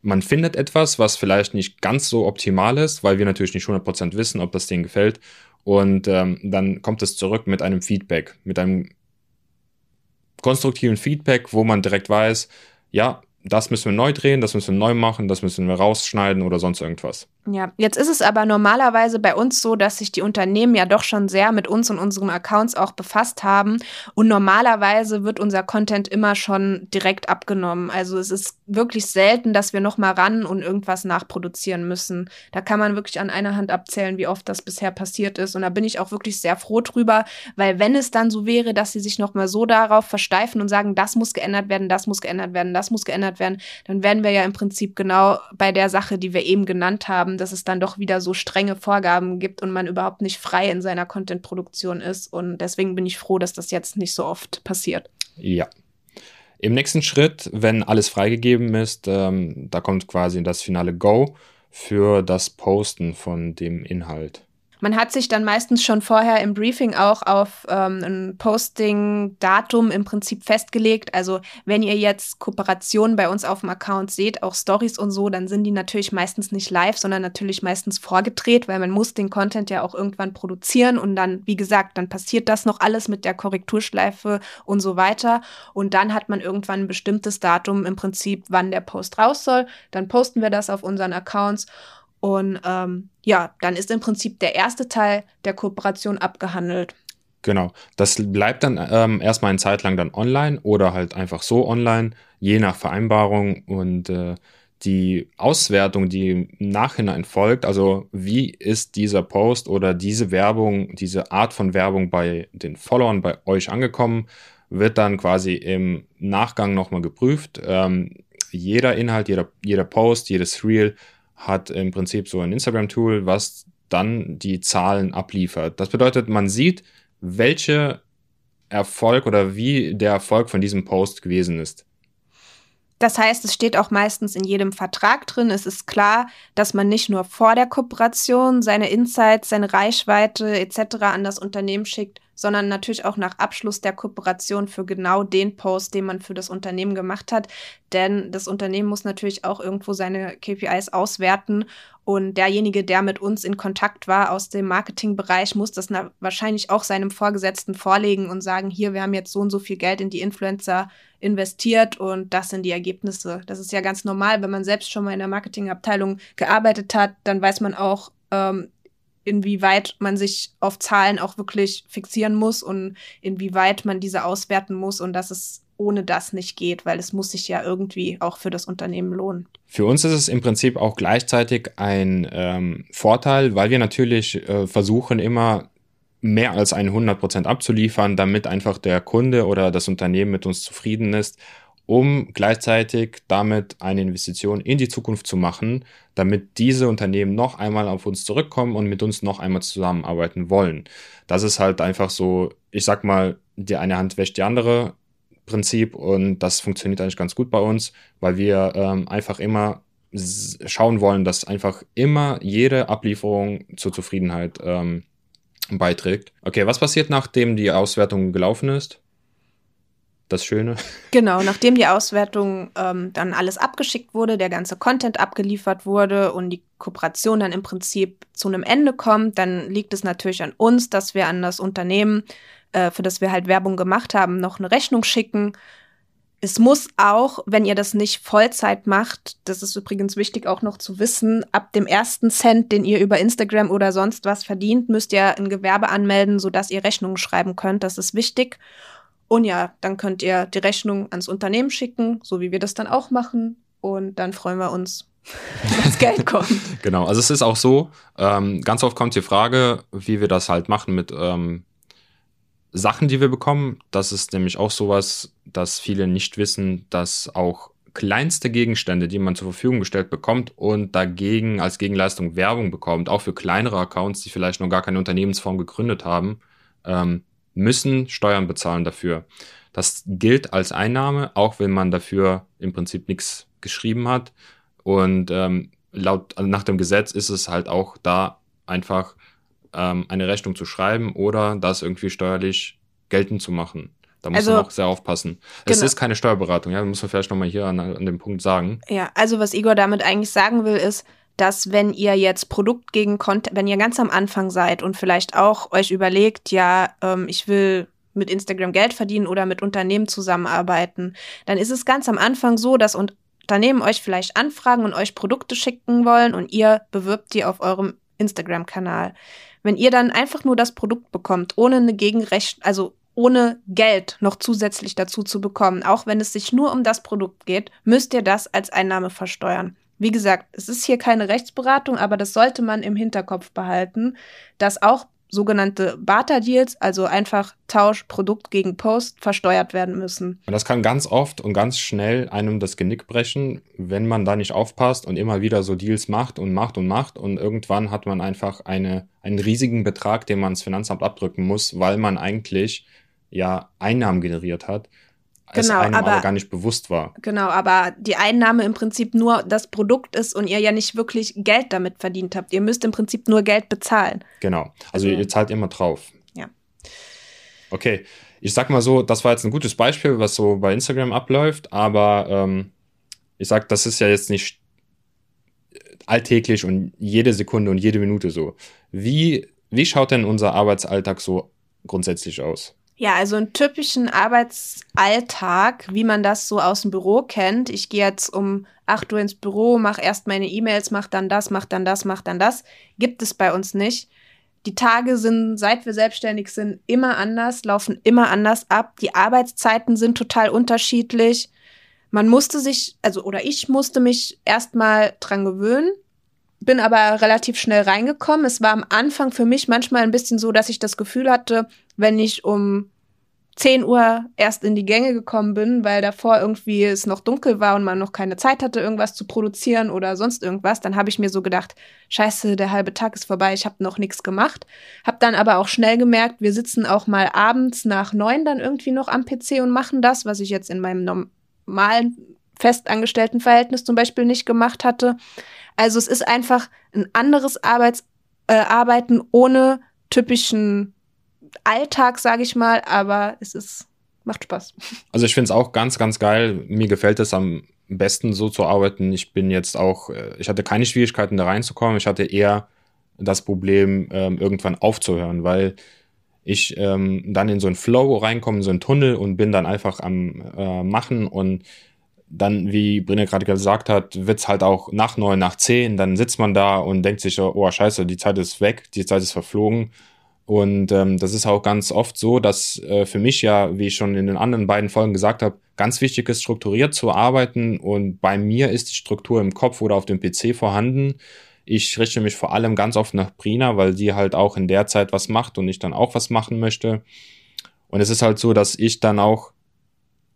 man findet etwas, was vielleicht nicht ganz so optimal ist, weil wir natürlich nicht 100% wissen, ob das denen gefällt. Und ähm, dann kommt es zurück mit einem Feedback, mit einem konstruktiven Feedback, wo man direkt weiß, ja, das müssen wir neu drehen, das müssen wir neu machen, das müssen wir rausschneiden oder sonst irgendwas. Ja, jetzt ist es aber normalerweise bei uns so, dass sich die Unternehmen ja doch schon sehr mit uns und unseren Accounts auch befasst haben. Und normalerweise wird unser Content immer schon direkt abgenommen. Also es ist wirklich selten, dass wir nochmal ran und irgendwas nachproduzieren müssen. Da kann man wirklich an einer Hand abzählen, wie oft das bisher passiert ist. Und da bin ich auch wirklich sehr froh drüber, weil wenn es dann so wäre, dass sie sich nochmal so darauf versteifen und sagen, das muss geändert werden, das muss geändert werden, das muss geändert werden, dann wären wir ja im Prinzip genau bei der Sache, die wir eben genannt haben haben, dass es dann doch wieder so strenge Vorgaben gibt und man überhaupt nicht frei in seiner Content-Produktion ist. Und deswegen bin ich froh, dass das jetzt nicht so oft passiert. Ja. Im nächsten Schritt, wenn alles freigegeben ist, ähm, da kommt quasi das finale Go für das Posten von dem Inhalt. Man hat sich dann meistens schon vorher im Briefing auch auf ähm, ein Posting-Datum im Prinzip festgelegt. Also wenn ihr jetzt Kooperationen bei uns auf dem Account seht, auch Stories und so, dann sind die natürlich meistens nicht live, sondern natürlich meistens vorgedreht, weil man muss den Content ja auch irgendwann produzieren und dann, wie gesagt, dann passiert das noch alles mit der Korrekturschleife und so weiter. Und dann hat man irgendwann ein bestimmtes Datum im Prinzip, wann der Post raus soll. Dann posten wir das auf unseren Accounts und ähm, ja, dann ist im Prinzip der erste Teil der Kooperation abgehandelt. Genau, das bleibt dann ähm, erstmal eine Zeit lang dann online oder halt einfach so online, je nach Vereinbarung und äh, die Auswertung, die im Nachhinein folgt, also wie ist dieser Post oder diese Werbung, diese Art von Werbung bei den Followern bei euch angekommen, wird dann quasi im Nachgang nochmal geprüft. Ähm, jeder Inhalt, jeder, jeder Post, jedes Reel hat im Prinzip so ein Instagram-Tool, was dann die Zahlen abliefert. Das bedeutet, man sieht, welche Erfolg oder wie der Erfolg von diesem Post gewesen ist. Das heißt, es steht auch meistens in jedem Vertrag drin. Es ist klar, dass man nicht nur vor der Kooperation seine Insights, seine Reichweite etc. an das Unternehmen schickt, sondern natürlich auch nach Abschluss der Kooperation für genau den Post, den man für das Unternehmen gemacht hat. Denn das Unternehmen muss natürlich auch irgendwo seine KPIs auswerten und derjenige, der mit uns in Kontakt war aus dem Marketingbereich, muss das wahrscheinlich auch seinem Vorgesetzten vorlegen und sagen, hier, wir haben jetzt so und so viel Geld in die Influencer investiert und das sind die Ergebnisse. Das ist ja ganz normal, wenn man selbst schon mal in der Marketingabteilung gearbeitet hat, dann weiß man auch, ähm, inwieweit man sich auf Zahlen auch wirklich fixieren muss und inwieweit man diese auswerten muss und dass es ohne das nicht geht, weil es muss sich ja irgendwie auch für das Unternehmen lohnen. Für uns ist es im Prinzip auch gleichzeitig ein ähm, Vorteil, weil wir natürlich äh, versuchen immer mehr als 100 Prozent abzuliefern, damit einfach der Kunde oder das Unternehmen mit uns zufrieden ist um gleichzeitig damit eine Investition in die Zukunft zu machen, damit diese Unternehmen noch einmal auf uns zurückkommen und mit uns noch einmal zusammenarbeiten wollen. Das ist halt einfach so, ich sag mal, die eine Hand wäscht die andere Prinzip und das funktioniert eigentlich ganz gut bei uns, weil wir ähm, einfach immer schauen wollen, dass einfach immer jede Ablieferung zur Zufriedenheit ähm, beiträgt. Okay, was passiert, nachdem die Auswertung gelaufen ist? Das Schöne. Genau, nachdem die Auswertung ähm, dann alles abgeschickt wurde, der ganze Content abgeliefert wurde und die Kooperation dann im Prinzip zu einem Ende kommt, dann liegt es natürlich an uns, dass wir an das Unternehmen, äh, für das wir halt Werbung gemacht haben, noch eine Rechnung schicken es muss auch, wenn ihr das nicht Vollzeit macht, das ist übrigens wichtig auch noch zu wissen, ab dem ersten Cent, den ihr über Instagram oder sonst was verdient, müsst ihr ein Gewerbe anmelden, sodass ihr Rechnungen schreiben könnt. Das ist wichtig. Und ja, dann könnt ihr die Rechnung ans Unternehmen schicken, so wie wir das dann auch machen. Und dann freuen wir uns, dass Geld kommt. genau, also es ist auch so, ähm, ganz oft kommt die Frage, wie wir das halt machen mit ähm, Sachen, die wir bekommen. Das ist nämlich auch sowas, dass viele nicht wissen, dass auch kleinste Gegenstände, die man zur Verfügung gestellt bekommt und dagegen als Gegenleistung Werbung bekommt, auch für kleinere Accounts, die vielleicht noch gar keine Unternehmensform gegründet haben, ähm, müssen Steuern bezahlen dafür. Das gilt als Einnahme, auch wenn man dafür im Prinzip nichts geschrieben hat. Und ähm, laut also nach dem Gesetz ist es halt auch da einfach ähm, eine Rechnung zu schreiben oder das irgendwie steuerlich geltend zu machen. Da muss also, man auch sehr aufpassen. Genau. Es ist keine Steuerberatung, ja, muss man vielleicht nochmal hier an, an dem Punkt sagen. Ja, also was Igor damit eigentlich sagen will, ist, dass wenn ihr jetzt Produkt gegen Content, wenn ihr ganz am Anfang seid und vielleicht auch euch überlegt, ja, ähm, ich will mit Instagram Geld verdienen oder mit Unternehmen zusammenarbeiten, dann ist es ganz am Anfang so, dass Unternehmen euch vielleicht anfragen und euch Produkte schicken wollen und ihr bewirbt die auf eurem Instagram-Kanal. Wenn ihr dann einfach nur das Produkt bekommt, ohne eine Gegenrecht, also ohne Geld noch zusätzlich dazu zu bekommen, auch wenn es sich nur um das Produkt geht, müsst ihr das als Einnahme versteuern. Wie gesagt, es ist hier keine Rechtsberatung, aber das sollte man im Hinterkopf behalten, dass auch sogenannte Barter-Deals, also einfach Tausch Produkt gegen Post, versteuert werden müssen. Das kann ganz oft und ganz schnell einem das Genick brechen, wenn man da nicht aufpasst und immer wieder so Deals macht und macht und macht und irgendwann hat man einfach eine, einen riesigen Betrag, den man ins Finanzamt abdrücken muss, weil man eigentlich ja Einnahmen generiert hat es genau, einem aber, aber, gar nicht bewusst war. Genau, aber die Einnahme im Prinzip nur das Produkt ist und ihr ja nicht wirklich Geld damit verdient habt. Ihr müsst im Prinzip nur Geld bezahlen. Genau, also, also ihr zahlt immer drauf. Ja. Okay, ich sag mal so, das war jetzt ein gutes Beispiel, was so bei Instagram abläuft, aber ähm, ich sag, das ist ja jetzt nicht alltäglich und jede Sekunde und jede Minute so. Wie, wie schaut denn unser Arbeitsalltag so grundsätzlich aus? Ja, also einen typischen Arbeitsalltag, wie man das so aus dem Büro kennt. Ich gehe jetzt um 8 Uhr ins Büro, mache erst meine E-Mails, mache dann das, mache dann das, mache dann das. Gibt es bei uns nicht. Die Tage sind, seit wir selbstständig sind, immer anders, laufen immer anders ab. Die Arbeitszeiten sind total unterschiedlich. Man musste sich, also oder ich musste mich erstmal dran gewöhnen, bin aber relativ schnell reingekommen. Es war am Anfang für mich manchmal ein bisschen so, dass ich das Gefühl hatte, wenn ich um 10 Uhr erst in die Gänge gekommen bin, weil davor irgendwie es noch dunkel war und man noch keine Zeit hatte, irgendwas zu produzieren oder sonst irgendwas, dann habe ich mir so gedacht, scheiße, der halbe Tag ist vorbei, ich habe noch nichts gemacht. Hab dann aber auch schnell gemerkt, wir sitzen auch mal abends nach neun dann irgendwie noch am PC und machen das, was ich jetzt in meinem normalen festangestellten Verhältnis zum Beispiel nicht gemacht hatte. Also es ist einfach ein anderes Arbeits äh, Arbeiten ohne typischen Alltag, sage ich mal, aber es ist macht Spaß. Also ich finde es auch ganz, ganz geil. Mir gefällt es am besten so zu arbeiten. Ich bin jetzt auch, äh, ich hatte keine Schwierigkeiten da reinzukommen. Ich hatte eher das Problem, ähm, irgendwann aufzuhören, weil ich ähm, dann in so einen Flow reinkomme, in so einen Tunnel und bin dann einfach am äh, Machen und dann, wie Brinne gerade gesagt hat, wird's halt auch nach neun, nach zehn, dann sitzt man da und denkt sich, oh scheiße, die Zeit ist weg, die Zeit ist verflogen und ähm, das ist auch ganz oft so, dass äh, für mich ja, wie ich schon in den anderen beiden Folgen gesagt habe, ganz wichtig ist, strukturiert zu arbeiten. Und bei mir ist die Struktur im Kopf oder auf dem PC vorhanden. Ich richte mich vor allem ganz oft nach Brina, weil die halt auch in der Zeit was macht und ich dann auch was machen möchte. Und es ist halt so, dass ich dann auch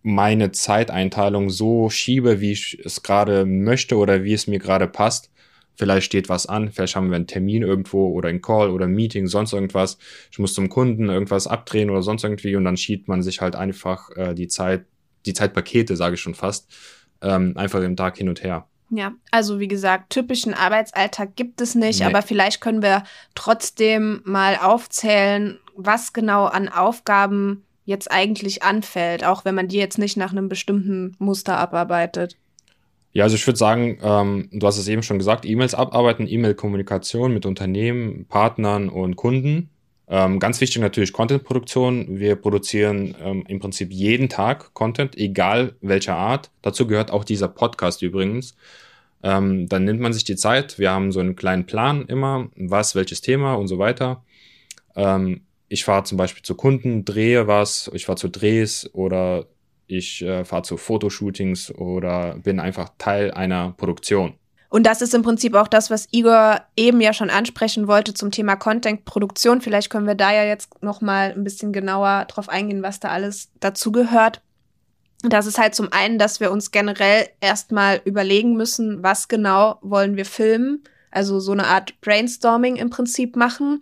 meine Zeiteinteilung so schiebe, wie ich es gerade möchte oder wie es mir gerade passt. Vielleicht steht was an, vielleicht haben wir einen Termin irgendwo oder einen Call oder ein Meeting, sonst irgendwas. Ich muss zum Kunden irgendwas abdrehen oder sonst irgendwie und dann schiebt man sich halt einfach äh, die Zeit, die Zeitpakete, sage ich schon fast, ähm, einfach im Tag hin und her. Ja, also wie gesagt, typischen Arbeitsalltag gibt es nicht, nee. aber vielleicht können wir trotzdem mal aufzählen, was genau an Aufgaben jetzt eigentlich anfällt, auch wenn man die jetzt nicht nach einem bestimmten Muster abarbeitet. Ja, also ich würde sagen, ähm, du hast es eben schon gesagt, E-Mails abarbeiten, E-Mail-Kommunikation mit Unternehmen, Partnern und Kunden. Ähm, ganz wichtig natürlich Content-Produktion. Wir produzieren ähm, im Prinzip jeden Tag Content, egal welcher Art. Dazu gehört auch dieser Podcast übrigens. Ähm, dann nimmt man sich die Zeit. Wir haben so einen kleinen Plan immer, was, welches Thema und so weiter. Ähm, ich fahre zum Beispiel zu Kunden, drehe was, ich fahre zu Drehs oder ich äh, fahre zu Fotoshootings oder bin einfach Teil einer Produktion. Und das ist im Prinzip auch das, was Igor eben ja schon ansprechen wollte zum Thema Content-Produktion. Vielleicht können wir da ja jetzt noch mal ein bisschen genauer drauf eingehen, was da alles dazugehört. Das ist halt zum einen, dass wir uns generell erstmal überlegen müssen, was genau wollen wir filmen. Also so eine Art Brainstorming im Prinzip machen.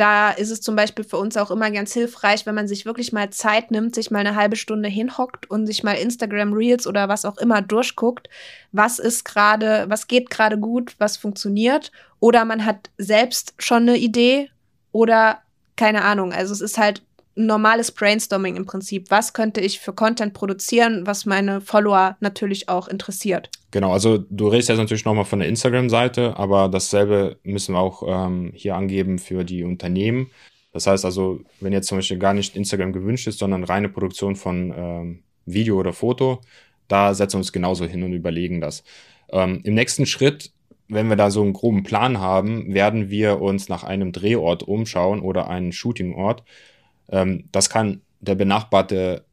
Da ist es zum Beispiel für uns auch immer ganz hilfreich, wenn man sich wirklich mal Zeit nimmt, sich mal eine halbe Stunde hinhockt und sich mal Instagram Reels oder was auch immer durchguckt. Was ist gerade, was geht gerade gut, was funktioniert? Oder man hat selbst schon eine Idee oder keine Ahnung. Also es ist halt normales Brainstorming im Prinzip. Was könnte ich für Content produzieren, was meine Follower natürlich auch interessiert? Genau, also du redest jetzt natürlich nochmal von der Instagram-Seite, aber dasselbe müssen wir auch ähm, hier angeben für die Unternehmen. Das heißt also, wenn jetzt zum Beispiel gar nicht Instagram gewünscht ist, sondern reine Produktion von ähm, Video oder Foto, da setzen wir uns genauso hin und überlegen das. Ähm, Im nächsten Schritt, wenn wir da so einen groben Plan haben, werden wir uns nach einem Drehort umschauen oder einen Shootingort. Ähm, das kann der benachbarte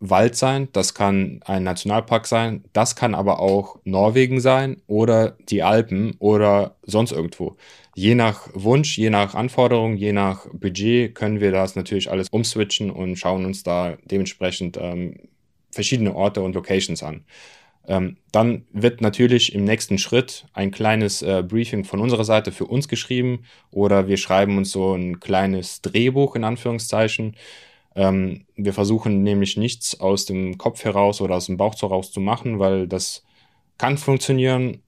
Wald sein, das kann ein Nationalpark sein, das kann aber auch Norwegen sein oder die Alpen oder sonst irgendwo. Je nach Wunsch, je nach Anforderung, je nach Budget können wir das natürlich alles umswitchen und schauen uns da dementsprechend ähm, verschiedene Orte und Locations an. Ähm, dann wird natürlich im nächsten Schritt ein kleines äh, Briefing von unserer Seite für uns geschrieben oder wir schreiben uns so ein kleines Drehbuch in Anführungszeichen. Ähm, wir versuchen nämlich nichts aus dem Kopf heraus oder aus dem Bauch heraus zu machen, weil das kann funktionieren,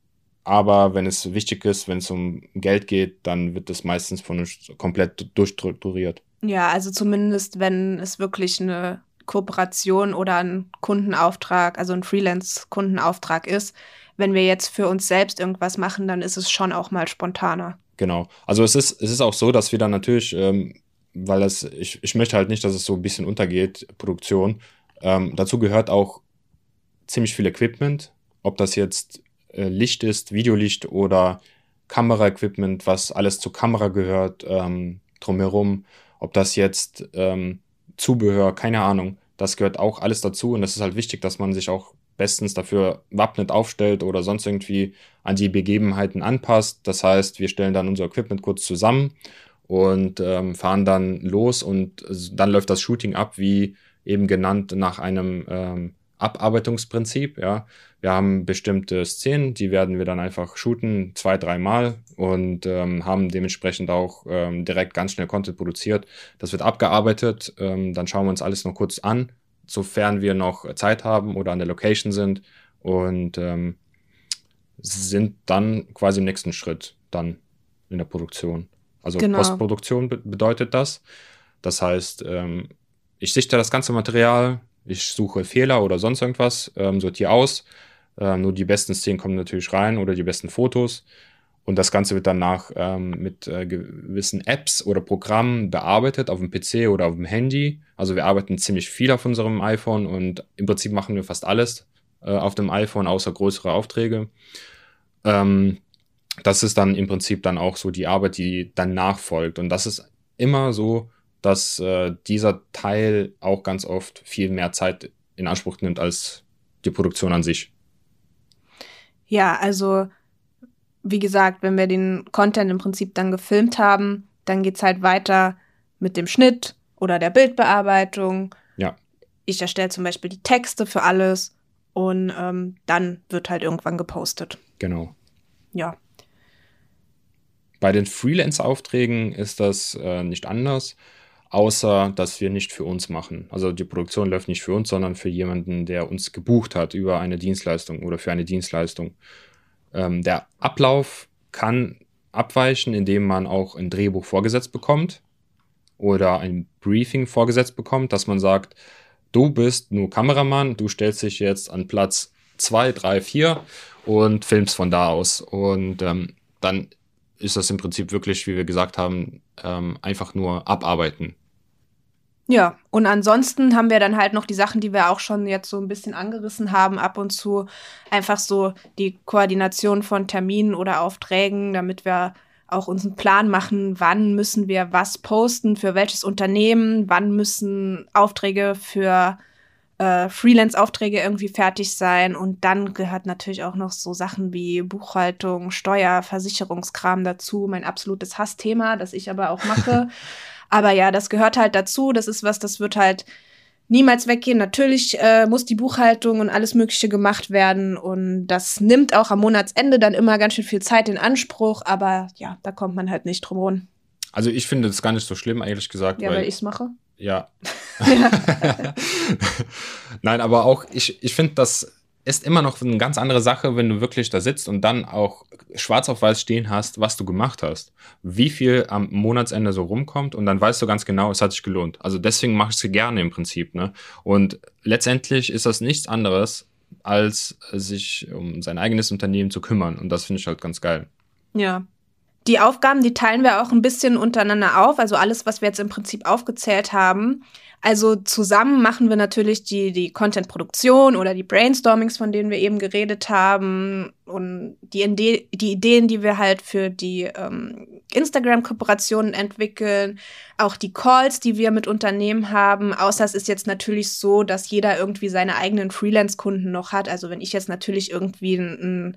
aber wenn es wichtig ist, wenn es um Geld geht, dann wird das meistens von uns komplett durchstrukturiert. Ja, also zumindest wenn es wirklich eine Kooperation oder ein Kundenauftrag, also ein Freelance-Kundenauftrag ist. Wenn wir jetzt für uns selbst irgendwas machen, dann ist es schon auch mal spontaner. Genau. Also es ist, es ist auch so, dass wir dann natürlich, ähm, weil das, ich, ich möchte halt nicht, dass es so ein bisschen untergeht, Produktion. Ähm, dazu gehört auch ziemlich viel Equipment, ob das jetzt äh, Licht ist, Videolicht oder Kameraequipment, was alles zur Kamera gehört, ähm, drumherum, ob das jetzt ähm, Zubehör, keine Ahnung. Das gehört auch alles dazu und es ist halt wichtig, dass man sich auch bestens dafür wappnet aufstellt oder sonst irgendwie an die Begebenheiten anpasst. Das heißt, wir stellen dann unser Equipment kurz zusammen und ähm, fahren dann los und dann läuft das Shooting ab, wie eben genannt, nach einem ähm, Abarbeitungsprinzip. Ja, wir haben bestimmte Szenen, die werden wir dann einfach shooten, zwei, dreimal und ähm, haben dementsprechend auch ähm, direkt ganz schnell Content produziert. Das wird abgearbeitet, ähm, dann schauen wir uns alles noch kurz an, sofern wir noch Zeit haben oder an der Location sind und ähm, sind dann quasi im nächsten Schritt dann in der Produktion. Also genau. Postproduktion be bedeutet das. Das heißt, ähm, ich sichte das ganze Material, ich suche Fehler oder sonst irgendwas, ähm, sortiere aus äh, nur die besten Szenen kommen natürlich rein oder die besten Fotos. Und das Ganze wird danach ähm, mit äh, gewissen Apps oder Programmen bearbeitet auf dem PC oder auf dem Handy. Also wir arbeiten ziemlich viel auf unserem iPhone und im Prinzip machen wir fast alles äh, auf dem iPhone, außer größere Aufträge. Ähm, das ist dann im Prinzip dann auch so die Arbeit, die danach folgt. Und das ist immer so, dass äh, dieser Teil auch ganz oft viel mehr Zeit in Anspruch nimmt als die Produktion an sich. Ja, also wie gesagt, wenn wir den Content im Prinzip dann gefilmt haben, dann geht es halt weiter mit dem Schnitt oder der Bildbearbeitung. Ja. ich erstelle zum Beispiel die Texte für alles und ähm, dann wird halt irgendwann gepostet. Genau. Ja. Bei den Freelance-Aufträgen ist das äh, nicht anders, außer dass wir nicht für uns machen. Also die Produktion läuft nicht für uns, sondern für jemanden, der uns gebucht hat über eine Dienstleistung oder für eine Dienstleistung. Ähm, der Ablauf kann abweichen, indem man auch ein Drehbuch vorgesetzt bekommt oder ein Briefing vorgesetzt bekommt, dass man sagt, du bist nur Kameramann, du stellst dich jetzt an Platz 2, 3, 4 und filmst von da aus. Und ähm, dann ist das im Prinzip wirklich, wie wir gesagt haben, ähm, einfach nur abarbeiten. Ja, und ansonsten haben wir dann halt noch die Sachen, die wir auch schon jetzt so ein bisschen angerissen haben, ab und zu einfach so die Koordination von Terminen oder Aufträgen, damit wir auch uns einen Plan machen, wann müssen wir was posten, für welches Unternehmen, wann müssen Aufträge für äh, Freelance-Aufträge irgendwie fertig sein. Und dann gehört natürlich auch noch so Sachen wie Buchhaltung, Steuer, Versicherungskram dazu. Mein absolutes Hassthema, das ich aber auch mache. aber ja, das gehört halt dazu. Das ist was, das wird halt niemals weggehen. Natürlich äh, muss die Buchhaltung und alles Mögliche gemacht werden und das nimmt auch am Monatsende dann immer ganz schön viel Zeit in Anspruch, aber ja, da kommt man halt nicht drum rum. Also ich finde das gar nicht so schlimm, ehrlich gesagt. Ja, weil, weil ich es mache. Ja. Nein, aber auch ich, ich finde das ist immer noch eine ganz andere Sache, wenn du wirklich da sitzt und dann auch schwarz auf weiß stehen hast, was du gemacht hast. Wie viel am Monatsende so rumkommt und dann weißt du ganz genau, es hat sich gelohnt. Also deswegen mache ich es gerne im Prinzip. Ne? Und letztendlich ist das nichts anderes, als sich um sein eigenes Unternehmen zu kümmern. Und das finde ich halt ganz geil. Ja. Die Aufgaben, die teilen wir auch ein bisschen untereinander auf. Also alles, was wir jetzt im Prinzip aufgezählt haben, also zusammen machen wir natürlich die, die Content-Produktion oder die Brainstormings, von denen wir eben geredet haben und die, Ide die Ideen, die wir halt für die ähm, Instagram-Kooperationen entwickeln, auch die Calls, die wir mit Unternehmen haben. Außer es ist jetzt natürlich so, dass jeder irgendwie seine eigenen Freelance-Kunden noch hat. Also wenn ich jetzt natürlich irgendwie einen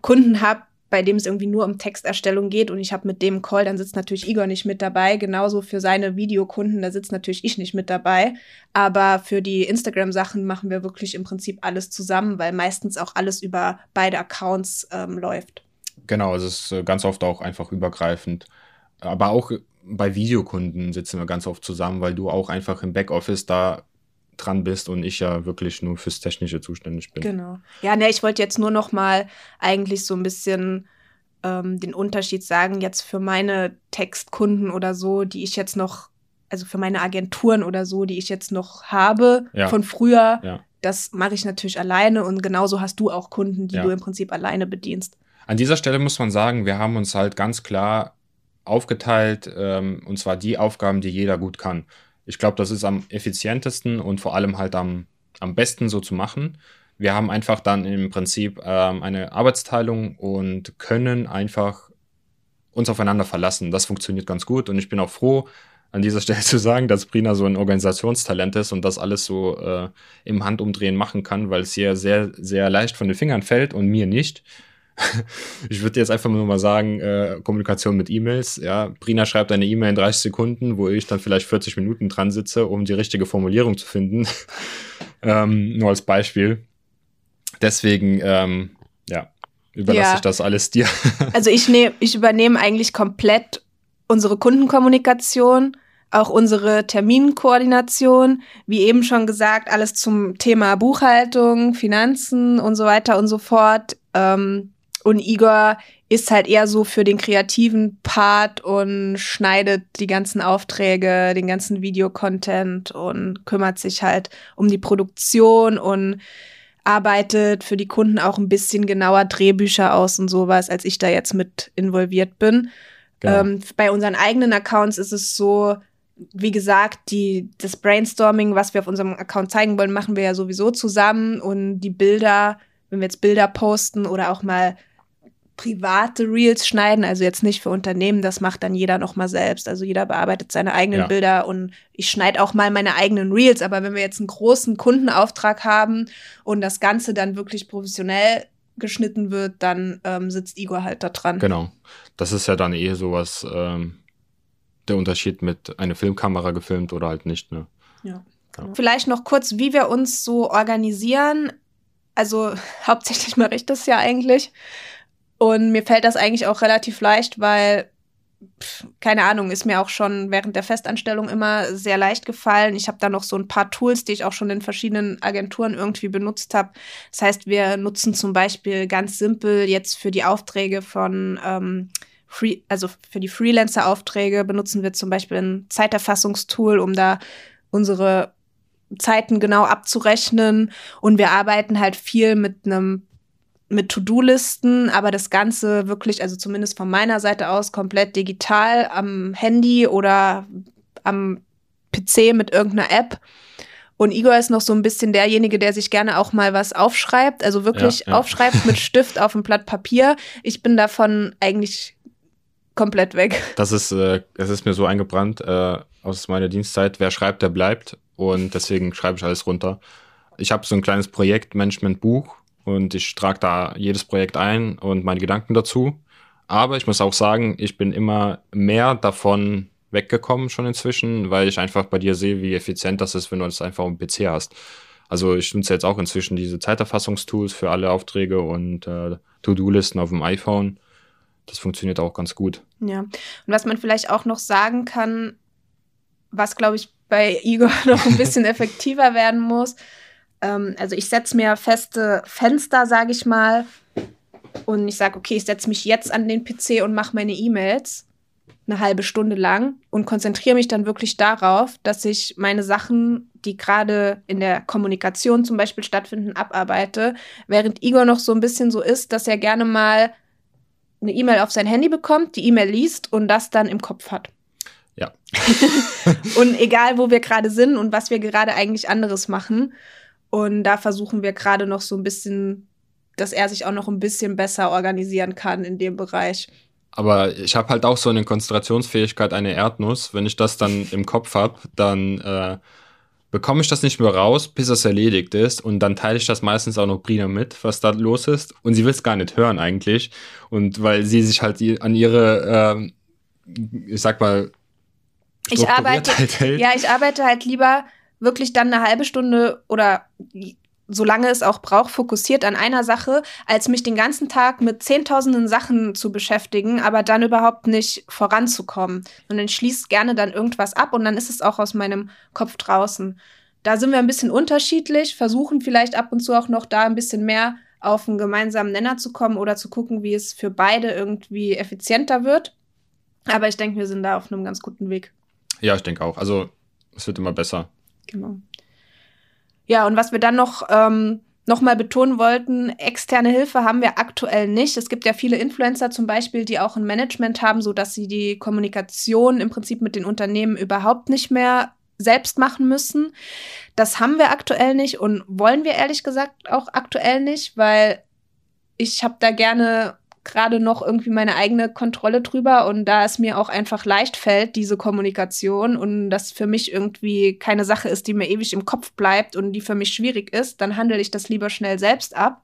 Kunden habe, bei dem es irgendwie nur um Texterstellung geht und ich habe mit dem Call, dann sitzt natürlich Igor nicht mit dabei. Genauso für seine Videokunden, da sitzt natürlich ich nicht mit dabei. Aber für die Instagram-Sachen machen wir wirklich im Prinzip alles zusammen, weil meistens auch alles über beide Accounts ähm, läuft. Genau, es ist äh, ganz oft auch einfach übergreifend. Aber auch bei Videokunden sitzen wir ganz oft zusammen, weil du auch einfach im Backoffice da dran bist und ich ja wirklich nur fürs Technische zuständig bin. Genau. Ja, ne, ich wollte jetzt nur noch mal eigentlich so ein bisschen ähm, den Unterschied sagen, jetzt für meine Textkunden oder so, die ich jetzt noch, also für meine Agenturen oder so, die ich jetzt noch habe ja. von früher, ja. das mache ich natürlich alleine und genauso hast du auch Kunden, die ja. du im Prinzip alleine bedienst. An dieser Stelle muss man sagen, wir haben uns halt ganz klar aufgeteilt, ähm, und zwar die Aufgaben, die jeder gut kann. Ich glaube, das ist am effizientesten und vor allem halt am, am besten so zu machen. Wir haben einfach dann im Prinzip ähm, eine Arbeitsteilung und können einfach uns aufeinander verlassen. Das funktioniert ganz gut und ich bin auch froh, an dieser Stelle zu sagen, dass Brina so ein Organisationstalent ist und das alles so äh, im Handumdrehen machen kann, weil es ihr sehr, sehr leicht von den Fingern fällt und mir nicht. ich würde jetzt einfach nur mal sagen, äh, Kommunikation mit E-Mails. Ja, Brina schreibt eine E-Mail in 30 Sekunden, wo ich dann vielleicht 40 Minuten dran sitze, um die richtige Formulierung zu finden. ähm, nur als Beispiel. Deswegen, ähm, ja, überlasse ja. ich das alles dir. also ich nehme, ich übernehme eigentlich komplett unsere Kundenkommunikation auch unsere Terminkoordination, wie eben schon gesagt, alles zum Thema Buchhaltung, Finanzen und so weiter und so fort. Ähm, und Igor ist halt eher so für den kreativen Part und schneidet die ganzen Aufträge, den ganzen Videocontent und kümmert sich halt um die Produktion und arbeitet für die Kunden auch ein bisschen genauer Drehbücher aus und sowas, als ich da jetzt mit involviert bin. Genau. Ähm, bei unseren eigenen Accounts ist es so, wie gesagt, die, das Brainstorming, was wir auf unserem Account zeigen wollen, machen wir ja sowieso zusammen und die Bilder, wenn wir jetzt Bilder posten oder auch mal private Reels schneiden, also jetzt nicht für Unternehmen, das macht dann jeder noch mal selbst. Also jeder bearbeitet seine eigenen ja. Bilder und ich schneide auch mal meine eigenen Reels, aber wenn wir jetzt einen großen Kundenauftrag haben und das Ganze dann wirklich professionell geschnitten wird, dann ähm, sitzt Igor halt da dran. Genau. Das ist ja dann eh sowas, ähm, der Unterschied mit einer Filmkamera gefilmt oder halt nicht, ne? Ja. Genau. Vielleicht noch kurz, wie wir uns so organisieren. Also hauptsächlich mache ich das ja eigentlich. Und mir fällt das eigentlich auch relativ leicht, weil keine Ahnung, ist mir auch schon während der Festanstellung immer sehr leicht gefallen. Ich habe da noch so ein paar Tools, die ich auch schon in verschiedenen Agenturen irgendwie benutzt habe. Das heißt, wir nutzen zum Beispiel ganz simpel jetzt für die Aufträge von ähm, Free, also für die Freelancer-Aufträge benutzen wir zum Beispiel ein Zeiterfassungstool, um da unsere Zeiten genau abzurechnen. Und wir arbeiten halt viel mit einem mit To-Do-Listen, aber das Ganze wirklich, also zumindest von meiner Seite aus, komplett digital am Handy oder am PC mit irgendeiner App. Und Igor ist noch so ein bisschen derjenige, der sich gerne auch mal was aufschreibt, also wirklich ja, ja. aufschreibt mit Stift auf ein Blatt Papier. Ich bin davon eigentlich komplett weg. Das ist, äh, das ist mir so eingebrannt äh, aus meiner Dienstzeit. Wer schreibt, der bleibt. Und deswegen schreibe ich alles runter. Ich habe so ein kleines Projektmanagement-Buch, und ich trage da jedes Projekt ein und meine Gedanken dazu. Aber ich muss auch sagen, ich bin immer mehr davon weggekommen schon inzwischen, weil ich einfach bei dir sehe, wie effizient das ist, wenn du es einfach am PC hast. Also ich nutze jetzt auch inzwischen diese Zeiterfassungstools für alle Aufträge und äh, To-Do-Listen auf dem iPhone. Das funktioniert auch ganz gut. Ja, und was man vielleicht auch noch sagen kann, was glaube ich bei Igor noch ein bisschen effektiver werden muss, ähm, also ich setze mir feste Fenster, sage ich mal, und ich sage, okay, ich setze mich jetzt an den PC und mache meine E-Mails eine halbe Stunde lang und konzentriere mich dann wirklich darauf, dass ich meine Sachen, die gerade in der Kommunikation zum Beispiel stattfinden, abarbeite, während Igor noch so ein bisschen so ist, dass er gerne mal eine E-Mail auf sein Handy bekommt, die E-Mail liest und das dann im Kopf hat. Ja. und egal, wo wir gerade sind und was wir gerade eigentlich anderes machen. Und da versuchen wir gerade noch so ein bisschen, dass er sich auch noch ein bisschen besser organisieren kann in dem Bereich. Aber ich habe halt auch so eine Konzentrationsfähigkeit, eine Erdnuss. Wenn ich das dann im Kopf habe, dann äh, bekomme ich das nicht mehr raus, bis es erledigt ist. Und dann teile ich das meistens auch noch Brina mit, was da los ist. Und sie will es gar nicht hören eigentlich. Und weil sie sich halt an ihre, äh, ich sag mal, ich arbeite, halt hält. Ja, ich arbeite halt lieber wirklich dann eine halbe Stunde oder solange es auch braucht, fokussiert an einer Sache, als mich den ganzen Tag mit zehntausenden Sachen zu beschäftigen, aber dann überhaupt nicht voranzukommen. Und dann schließt gerne dann irgendwas ab und dann ist es auch aus meinem Kopf draußen. Da sind wir ein bisschen unterschiedlich, versuchen vielleicht ab und zu auch noch da ein bisschen mehr auf einen gemeinsamen Nenner zu kommen oder zu gucken, wie es für beide irgendwie effizienter wird. Aber ich denke, wir sind da auf einem ganz guten Weg. Ja, ich denke auch. Also es wird immer besser. Genau. Ja, und was wir dann noch, ähm, noch mal betonen wollten, externe Hilfe haben wir aktuell nicht. Es gibt ja viele Influencer zum Beispiel, die auch ein Management haben, sodass sie die Kommunikation im Prinzip mit den Unternehmen überhaupt nicht mehr selbst machen müssen. Das haben wir aktuell nicht und wollen wir ehrlich gesagt auch aktuell nicht, weil ich habe da gerne gerade noch irgendwie meine eigene Kontrolle drüber und da es mir auch einfach leicht fällt, diese Kommunikation und das für mich irgendwie keine Sache ist, die mir ewig im Kopf bleibt und die für mich schwierig ist, dann handle ich das lieber schnell selbst ab.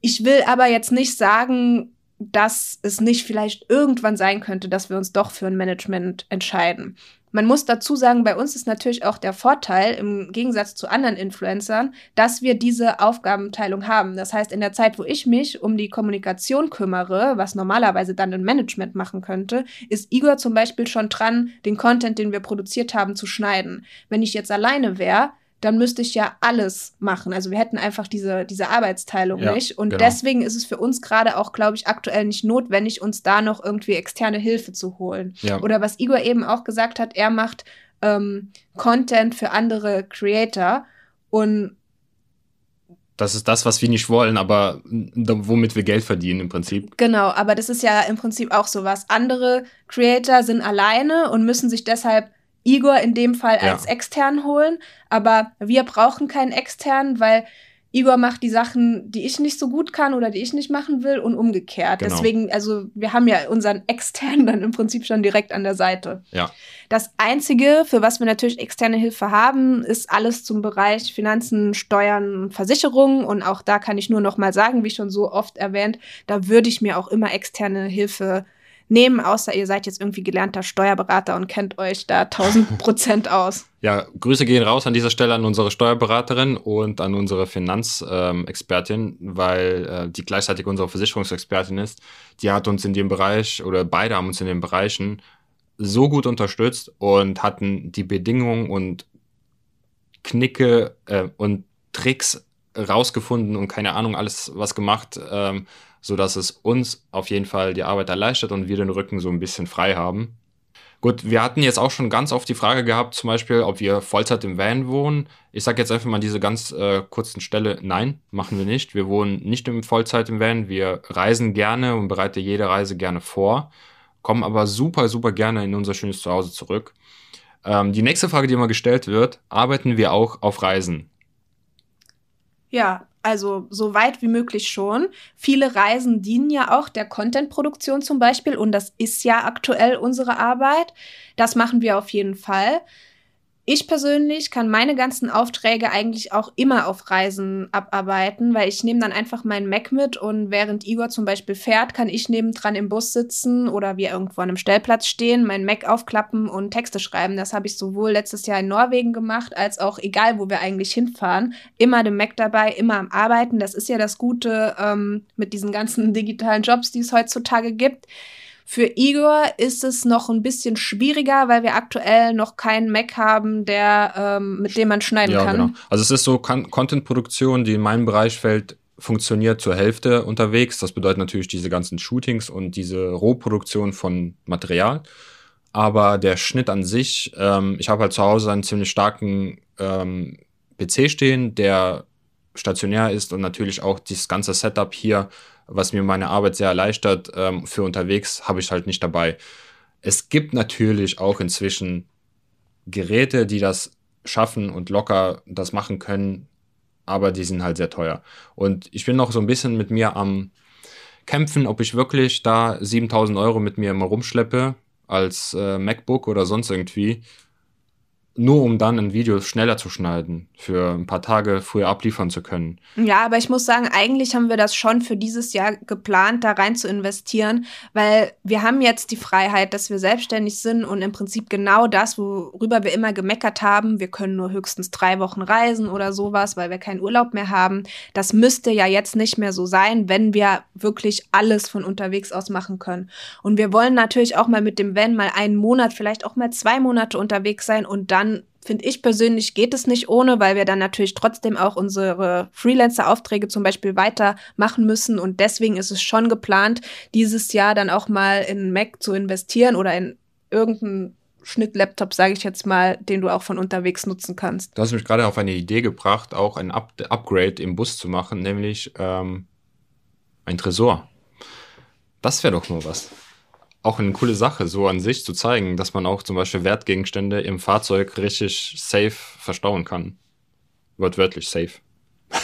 Ich will aber jetzt nicht sagen, dass es nicht vielleicht irgendwann sein könnte, dass wir uns doch für ein Management entscheiden. Man muss dazu sagen, bei uns ist natürlich auch der Vorteil im Gegensatz zu anderen Influencern, dass wir diese Aufgabenteilung haben. Das heißt, in der Zeit, wo ich mich um die Kommunikation kümmere, was normalerweise dann ein Management machen könnte, ist Igor zum Beispiel schon dran, den Content, den wir produziert haben, zu schneiden. Wenn ich jetzt alleine wäre, dann müsste ich ja alles machen. Also wir hätten einfach diese, diese Arbeitsteilung ja, nicht. Und genau. deswegen ist es für uns gerade auch, glaube ich, aktuell nicht notwendig, uns da noch irgendwie externe Hilfe zu holen. Ja. Oder was Igor eben auch gesagt hat, er macht ähm, Content für andere Creator und das ist das, was wir nicht wollen, aber womit wir Geld verdienen im Prinzip. Genau, aber das ist ja im Prinzip auch so was. Andere Creator sind alleine und müssen sich deshalb Igor in dem Fall als ja. extern holen, aber wir brauchen keinen externen, weil Igor macht die Sachen, die ich nicht so gut kann oder die ich nicht machen will und umgekehrt. Genau. Deswegen, also wir haben ja unseren externen dann im Prinzip schon direkt an der Seite. Ja. Das Einzige, für was wir natürlich externe Hilfe haben, ist alles zum Bereich Finanzen, Steuern, Versicherungen. Und auch da kann ich nur noch mal sagen, wie schon so oft erwähnt, da würde ich mir auch immer externe Hilfe nehmen, außer ihr seid jetzt irgendwie gelernter Steuerberater und kennt euch da 1000 Prozent aus. Ja, Grüße gehen raus an dieser Stelle an unsere Steuerberaterin und an unsere Finanzexpertin, weil äh, die gleichzeitig unsere Versicherungsexpertin ist. Die hat uns in dem Bereich oder beide haben uns in den Bereichen so gut unterstützt und hatten die Bedingungen und Knicke äh, und Tricks rausgefunden und keine Ahnung, alles was gemacht, ähm, sodass es uns auf jeden Fall die Arbeit erleichtert und wir den Rücken so ein bisschen frei haben. Gut, wir hatten jetzt auch schon ganz oft die Frage gehabt, zum Beispiel, ob wir Vollzeit im Van wohnen. Ich sage jetzt einfach mal diese ganz äh, kurzen Stelle, nein, machen wir nicht. Wir wohnen nicht im Vollzeit im Van. Wir reisen gerne und bereiten jede Reise gerne vor, kommen aber super, super gerne in unser schönes Zuhause zurück. Ähm, die nächste Frage, die immer gestellt wird, arbeiten wir auch auf Reisen? Ja, also so weit wie möglich schon. Viele Reisen dienen ja auch der Content-Produktion zum Beispiel und das ist ja aktuell unsere Arbeit. Das machen wir auf jeden Fall. Ich persönlich kann meine ganzen Aufträge eigentlich auch immer auf Reisen abarbeiten, weil ich nehme dann einfach meinen Mac mit und während Igor zum Beispiel fährt, kann ich nebendran im Bus sitzen oder wir irgendwo an einem Stellplatz stehen, meinen Mac aufklappen und Texte schreiben. Das habe ich sowohl letztes Jahr in Norwegen gemacht, als auch egal, wo wir eigentlich hinfahren, immer den Mac dabei, immer am Arbeiten. Das ist ja das Gute ähm, mit diesen ganzen digitalen Jobs, die es heutzutage gibt. Für Igor ist es noch ein bisschen schwieriger, weil wir aktuell noch keinen Mac haben, der, ähm, mit dem man schneiden ja, kann. Genau. Also es ist so Content-Produktion, die in meinem Bereich fällt, funktioniert zur Hälfte unterwegs. Das bedeutet natürlich diese ganzen Shootings und diese Rohproduktion von Material. Aber der Schnitt an sich, ähm, ich habe halt zu Hause einen ziemlich starken ähm, PC stehen, der stationär ist und natürlich auch dieses ganze Setup hier was mir meine Arbeit sehr erleichtert. Ähm, für unterwegs habe ich halt nicht dabei. Es gibt natürlich auch inzwischen Geräte, die das schaffen und locker das machen können, aber die sind halt sehr teuer. Und ich bin noch so ein bisschen mit mir am kämpfen, ob ich wirklich da 7000 Euro mit mir immer rumschleppe als äh, MacBook oder sonst irgendwie nur um dann ein Video schneller zu schneiden, für ein paar Tage früher abliefern zu können. Ja, aber ich muss sagen, eigentlich haben wir das schon für dieses Jahr geplant, da rein zu investieren, weil wir haben jetzt die Freiheit, dass wir selbstständig sind und im Prinzip genau das, worüber wir immer gemeckert haben, wir können nur höchstens drei Wochen reisen oder sowas, weil wir keinen Urlaub mehr haben. Das müsste ja jetzt nicht mehr so sein, wenn wir wirklich alles von unterwegs aus machen können. Und wir wollen natürlich auch mal mit dem Van mal einen Monat, vielleicht auch mal zwei Monate unterwegs sein und dann dann finde ich persönlich, geht es nicht ohne, weil wir dann natürlich trotzdem auch unsere Freelancer-Aufträge zum Beispiel weitermachen müssen. Und deswegen ist es schon geplant, dieses Jahr dann auch mal in Mac zu investieren oder in irgendeinen Schnittlaptop, sage ich jetzt mal, den du auch von unterwegs nutzen kannst. Du hast mich gerade auf eine Idee gebracht, auch ein Up Upgrade im Bus zu machen, nämlich ähm, ein Tresor. Das wäre doch nur was auch eine coole Sache, so an sich zu zeigen, dass man auch zum Beispiel Wertgegenstände im Fahrzeug richtig safe verstauen kann. Wortwörtlich safe.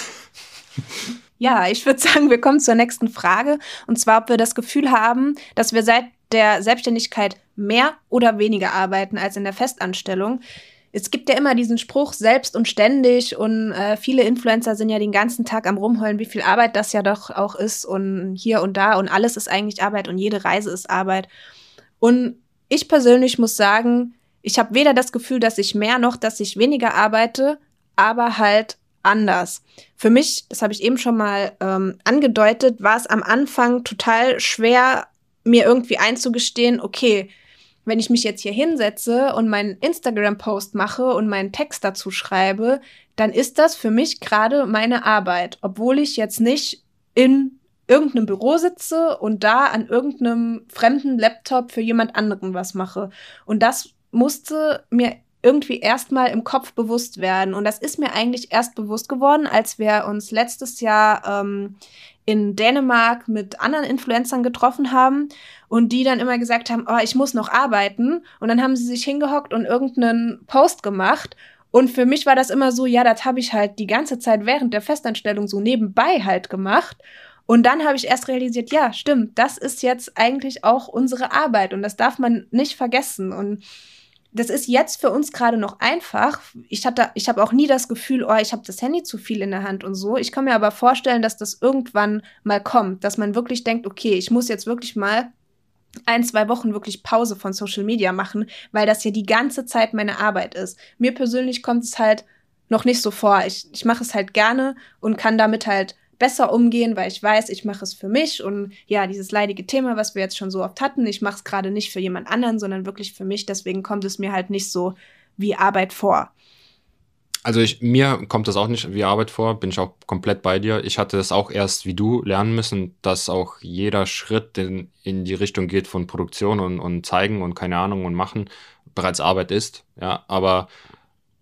Ja, ich würde sagen, wir kommen zur nächsten Frage. Und zwar, ob wir das Gefühl haben, dass wir seit der Selbstständigkeit mehr oder weniger arbeiten als in der Festanstellung es gibt ja immer diesen Spruch selbst und ständig und äh, viele Influencer sind ja den ganzen Tag am rumheulen, wie viel Arbeit das ja doch auch ist und hier und da und alles ist eigentlich Arbeit und jede Reise ist Arbeit. Und ich persönlich muss sagen, ich habe weder das Gefühl, dass ich mehr noch, dass ich weniger arbeite, aber halt anders. Für mich, das habe ich eben schon mal ähm, angedeutet, war es am Anfang total schwer, mir irgendwie einzugestehen, okay, wenn ich mich jetzt hier hinsetze und meinen Instagram-Post mache und meinen Text dazu schreibe, dann ist das für mich gerade meine Arbeit, obwohl ich jetzt nicht in irgendeinem Büro sitze und da an irgendeinem fremden Laptop für jemand anderen was mache. Und das musste mir irgendwie erstmal im Kopf bewusst werden. Und das ist mir eigentlich erst bewusst geworden, als wir uns letztes Jahr ähm, in Dänemark mit anderen Influencern getroffen haben und die dann immer gesagt haben, oh, ich muss noch arbeiten. Und dann haben sie sich hingehockt und irgendeinen Post gemacht. Und für mich war das immer so, ja, das habe ich halt die ganze Zeit während der Festanstellung so nebenbei halt gemacht. Und dann habe ich erst realisiert, ja, stimmt, das ist jetzt eigentlich auch unsere Arbeit und das darf man nicht vergessen. Und das ist jetzt für uns gerade noch einfach. Ich hatte, ich habe auch nie das Gefühl, oh, ich habe das Handy zu viel in der Hand und so. Ich kann mir aber vorstellen, dass das irgendwann mal kommt, dass man wirklich denkt, okay, ich muss jetzt wirklich mal ein, zwei Wochen wirklich Pause von Social Media machen, weil das ja die ganze Zeit meine Arbeit ist. Mir persönlich kommt es halt noch nicht so vor. Ich, ich mache es halt gerne und kann damit halt besser umgehen, weil ich weiß, ich mache es für mich und ja, dieses leidige Thema, was wir jetzt schon so oft hatten, ich mache es gerade nicht für jemand anderen, sondern wirklich für mich. Deswegen kommt es mir halt nicht so wie Arbeit vor. Also ich, mir kommt das auch nicht wie Arbeit vor, bin ich auch komplett bei dir. Ich hatte das auch erst wie du lernen müssen, dass auch jeder Schritt in, in die Richtung geht von Produktion und, und zeigen und keine Ahnung und machen bereits Arbeit ist. Ja, aber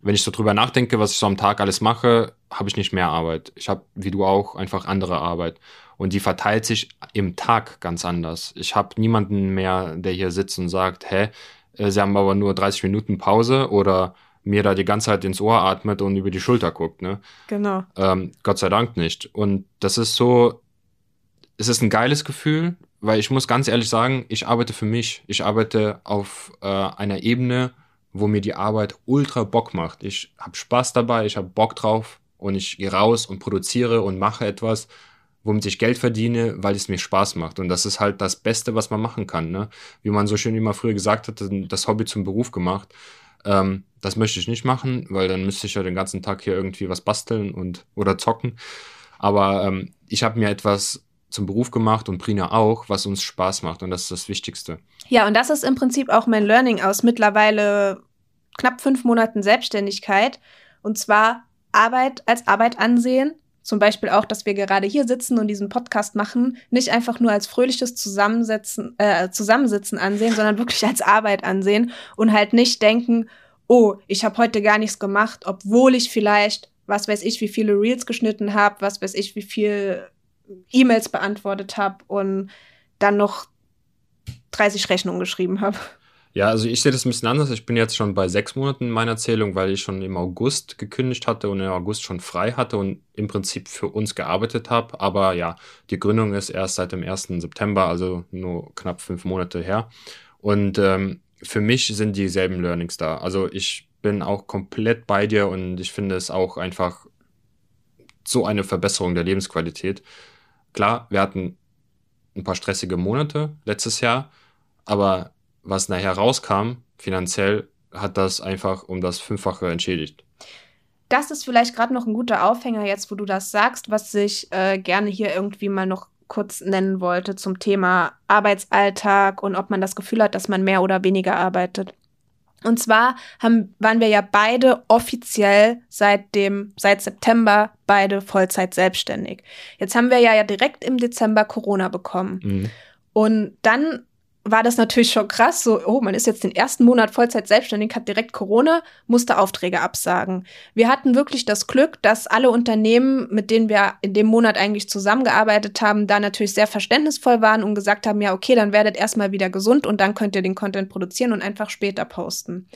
wenn ich so drüber nachdenke, was ich so am Tag alles mache, habe ich nicht mehr Arbeit. Ich habe, wie du auch, einfach andere Arbeit. Und die verteilt sich im Tag ganz anders. Ich habe niemanden mehr, der hier sitzt und sagt, hä, äh, sie haben aber nur 30 Minuten Pause oder mir da die ganze Zeit ins Ohr atmet und über die Schulter guckt. Ne? Genau. Ähm, Gott sei Dank nicht. Und das ist so, es ist ein geiles Gefühl, weil ich muss ganz ehrlich sagen, ich arbeite für mich. Ich arbeite auf äh, einer Ebene, wo mir die Arbeit ultra Bock macht. Ich habe Spaß dabei, ich habe Bock drauf und ich gehe raus und produziere und mache etwas, womit ich Geld verdiene, weil es mir Spaß macht. Und das ist halt das Beste, was man machen kann. Ne? Wie man so schön immer früher gesagt hat, das Hobby zum Beruf gemacht. Ähm, das möchte ich nicht machen, weil dann müsste ich ja den ganzen Tag hier irgendwie was basteln und oder zocken. Aber ähm, ich habe mir etwas zum Beruf gemacht und Prina auch, was uns Spaß macht und das ist das Wichtigste. Ja, und das ist im Prinzip auch mein Learning aus mittlerweile knapp fünf Monaten Selbstständigkeit. Und zwar Arbeit als Arbeit ansehen. Zum Beispiel auch, dass wir gerade hier sitzen und diesen Podcast machen, nicht einfach nur als fröhliches Zusammensetzen, äh, Zusammensitzen ansehen, sondern wirklich als Arbeit ansehen und halt nicht denken, oh, ich habe heute gar nichts gemacht, obwohl ich vielleicht, was weiß ich, wie viele Reels geschnitten habe, was weiß ich, wie viel E-Mails beantwortet habe und dann noch 30 Rechnungen geschrieben habe. Ja, also ich sehe das ein bisschen anders. Ich bin jetzt schon bei sechs Monaten in meiner Erzählung, weil ich schon im August gekündigt hatte und im August schon frei hatte und im Prinzip für uns gearbeitet habe. Aber ja, die Gründung ist erst seit dem 1. September, also nur knapp fünf Monate her. Und ähm, für mich sind dieselben Learnings da. Also ich bin auch komplett bei dir und ich finde es auch einfach so eine Verbesserung der Lebensqualität. Klar, wir hatten ein paar stressige Monate letztes Jahr, aber was nachher rauskam, finanziell, hat das einfach um das Fünffache entschädigt. Das ist vielleicht gerade noch ein guter Aufhänger jetzt, wo du das sagst, was ich äh, gerne hier irgendwie mal noch kurz nennen wollte zum Thema Arbeitsalltag und ob man das Gefühl hat, dass man mehr oder weniger arbeitet. Und zwar haben, waren wir ja beide offiziell seit dem, seit September beide Vollzeit selbstständig. Jetzt haben wir ja direkt im Dezember Corona bekommen. Mhm. Und dann war das natürlich schon krass. So, oh, man ist jetzt den ersten Monat Vollzeit selbstständig, hat direkt Corona, musste Aufträge absagen. Wir hatten wirklich das Glück, dass alle Unternehmen, mit denen wir in dem Monat eigentlich zusammengearbeitet haben, da natürlich sehr verständnisvoll waren und gesagt haben, ja, okay, dann werdet erstmal wieder gesund und dann könnt ihr den Content produzieren und einfach später posten.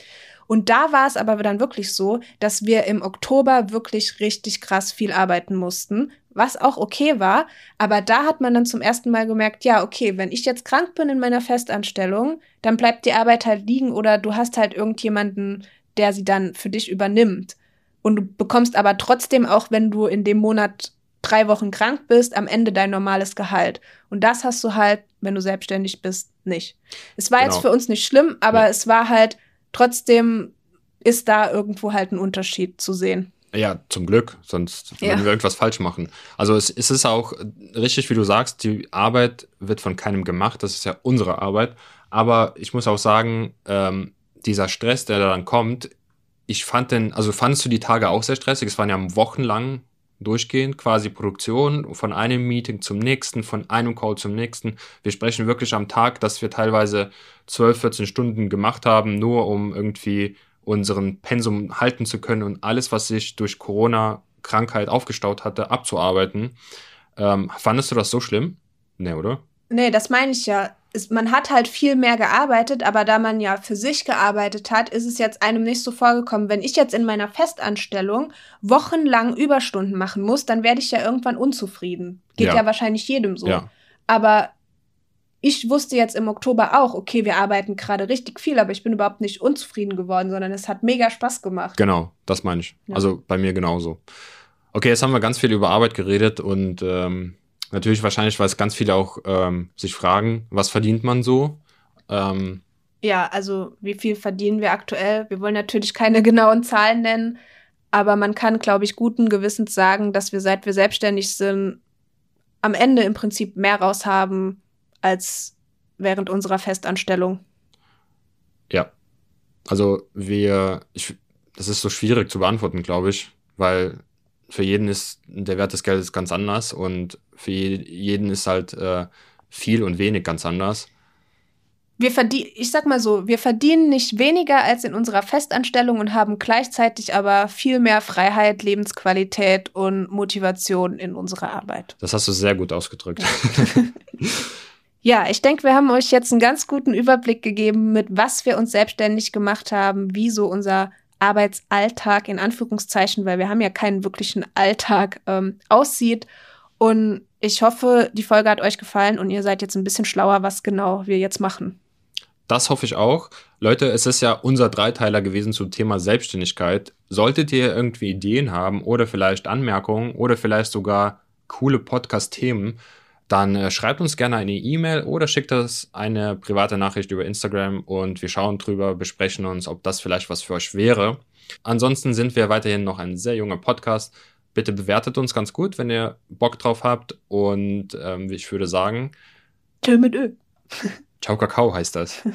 Und da war es aber dann wirklich so, dass wir im Oktober wirklich richtig krass viel arbeiten mussten, was auch okay war. Aber da hat man dann zum ersten Mal gemerkt, ja, okay, wenn ich jetzt krank bin in meiner Festanstellung, dann bleibt die Arbeit halt liegen oder du hast halt irgendjemanden, der sie dann für dich übernimmt. Und du bekommst aber trotzdem, auch wenn du in dem Monat drei Wochen krank bist, am Ende dein normales Gehalt. Und das hast du halt, wenn du selbstständig bist, nicht. Es war genau. jetzt für uns nicht schlimm, aber ja. es war halt trotzdem ist da irgendwo halt ein Unterschied zu sehen. Ja, zum Glück, sonst würden wir irgendwas falsch machen. Also es, es, ist auch richtig, wie du sagst, die Arbeit wird von keinem gemacht, das ist ja unsere Arbeit. Aber ich muss auch sagen, ähm, dieser Stress, der da dann kommt, ich fand den, also fandest du die Tage auch sehr stressig? Es waren ja wochenlang durchgehend quasi Produktion, von einem Meeting zum nächsten, von einem Call zum nächsten. Wir sprechen wirklich am Tag, dass wir teilweise 12, 14 Stunden gemacht haben, nur um irgendwie unseren Pensum halten zu können und alles, was sich durch Corona-Krankheit aufgestaut hatte, abzuarbeiten. Ähm, fandest du das so schlimm? Nee, oder? Nee, das meine ich ja. Man hat halt viel mehr gearbeitet, aber da man ja für sich gearbeitet hat, ist es jetzt einem nicht so vorgekommen. Wenn ich jetzt in meiner Festanstellung wochenlang Überstunden machen muss, dann werde ich ja irgendwann unzufrieden. Geht ja, ja wahrscheinlich jedem so. Ja. Aber ich wusste jetzt im Oktober auch, okay, wir arbeiten gerade richtig viel, aber ich bin überhaupt nicht unzufrieden geworden, sondern es hat mega Spaß gemacht. Genau, das meine ich. Ja. Also bei mir genauso. Okay, jetzt haben wir ganz viel über Arbeit geredet und ähm, natürlich wahrscheinlich, weil es ganz viele auch ähm, sich fragen, was verdient man so? Ähm, ja, also wie viel verdienen wir aktuell? Wir wollen natürlich keine genauen Zahlen nennen, aber man kann, glaube ich, guten Gewissens sagen, dass wir, seit wir selbstständig sind, am Ende im Prinzip mehr raus haben als während unserer Festanstellung. Ja. Also wir, ich, das ist so schwierig zu beantworten, glaube ich, weil für jeden ist der Wert des Geldes ganz anders und für jeden ist halt äh, viel und wenig ganz anders. Wir verdienen, ich sag mal so, wir verdienen nicht weniger als in unserer Festanstellung und haben gleichzeitig aber viel mehr Freiheit, Lebensqualität und Motivation in unserer Arbeit. Das hast du sehr gut ausgedrückt. ja, ich denke, wir haben euch jetzt einen ganz guten Überblick gegeben, mit was wir uns selbstständig gemacht haben, wie so unser Arbeitsalltag in Anführungszeichen, weil wir haben ja keinen wirklichen Alltag ähm, aussieht. Und ich hoffe, die Folge hat euch gefallen und ihr seid jetzt ein bisschen schlauer, was genau wir jetzt machen. Das hoffe ich auch. Leute, es ist ja unser Dreiteiler gewesen zum Thema Selbstständigkeit. Solltet ihr irgendwie Ideen haben oder vielleicht Anmerkungen oder vielleicht sogar coole Podcast-Themen, dann äh, schreibt uns gerne eine E-Mail oder schickt uns eine private Nachricht über Instagram und wir schauen drüber, besprechen uns, ob das vielleicht was für euch wäre. Ansonsten sind wir weiterhin noch ein sehr junger Podcast. Bitte bewertet uns ganz gut, wenn ihr Bock drauf habt und ähm, ich würde sagen. Tschö mit Ö. Ciao Kakao heißt das.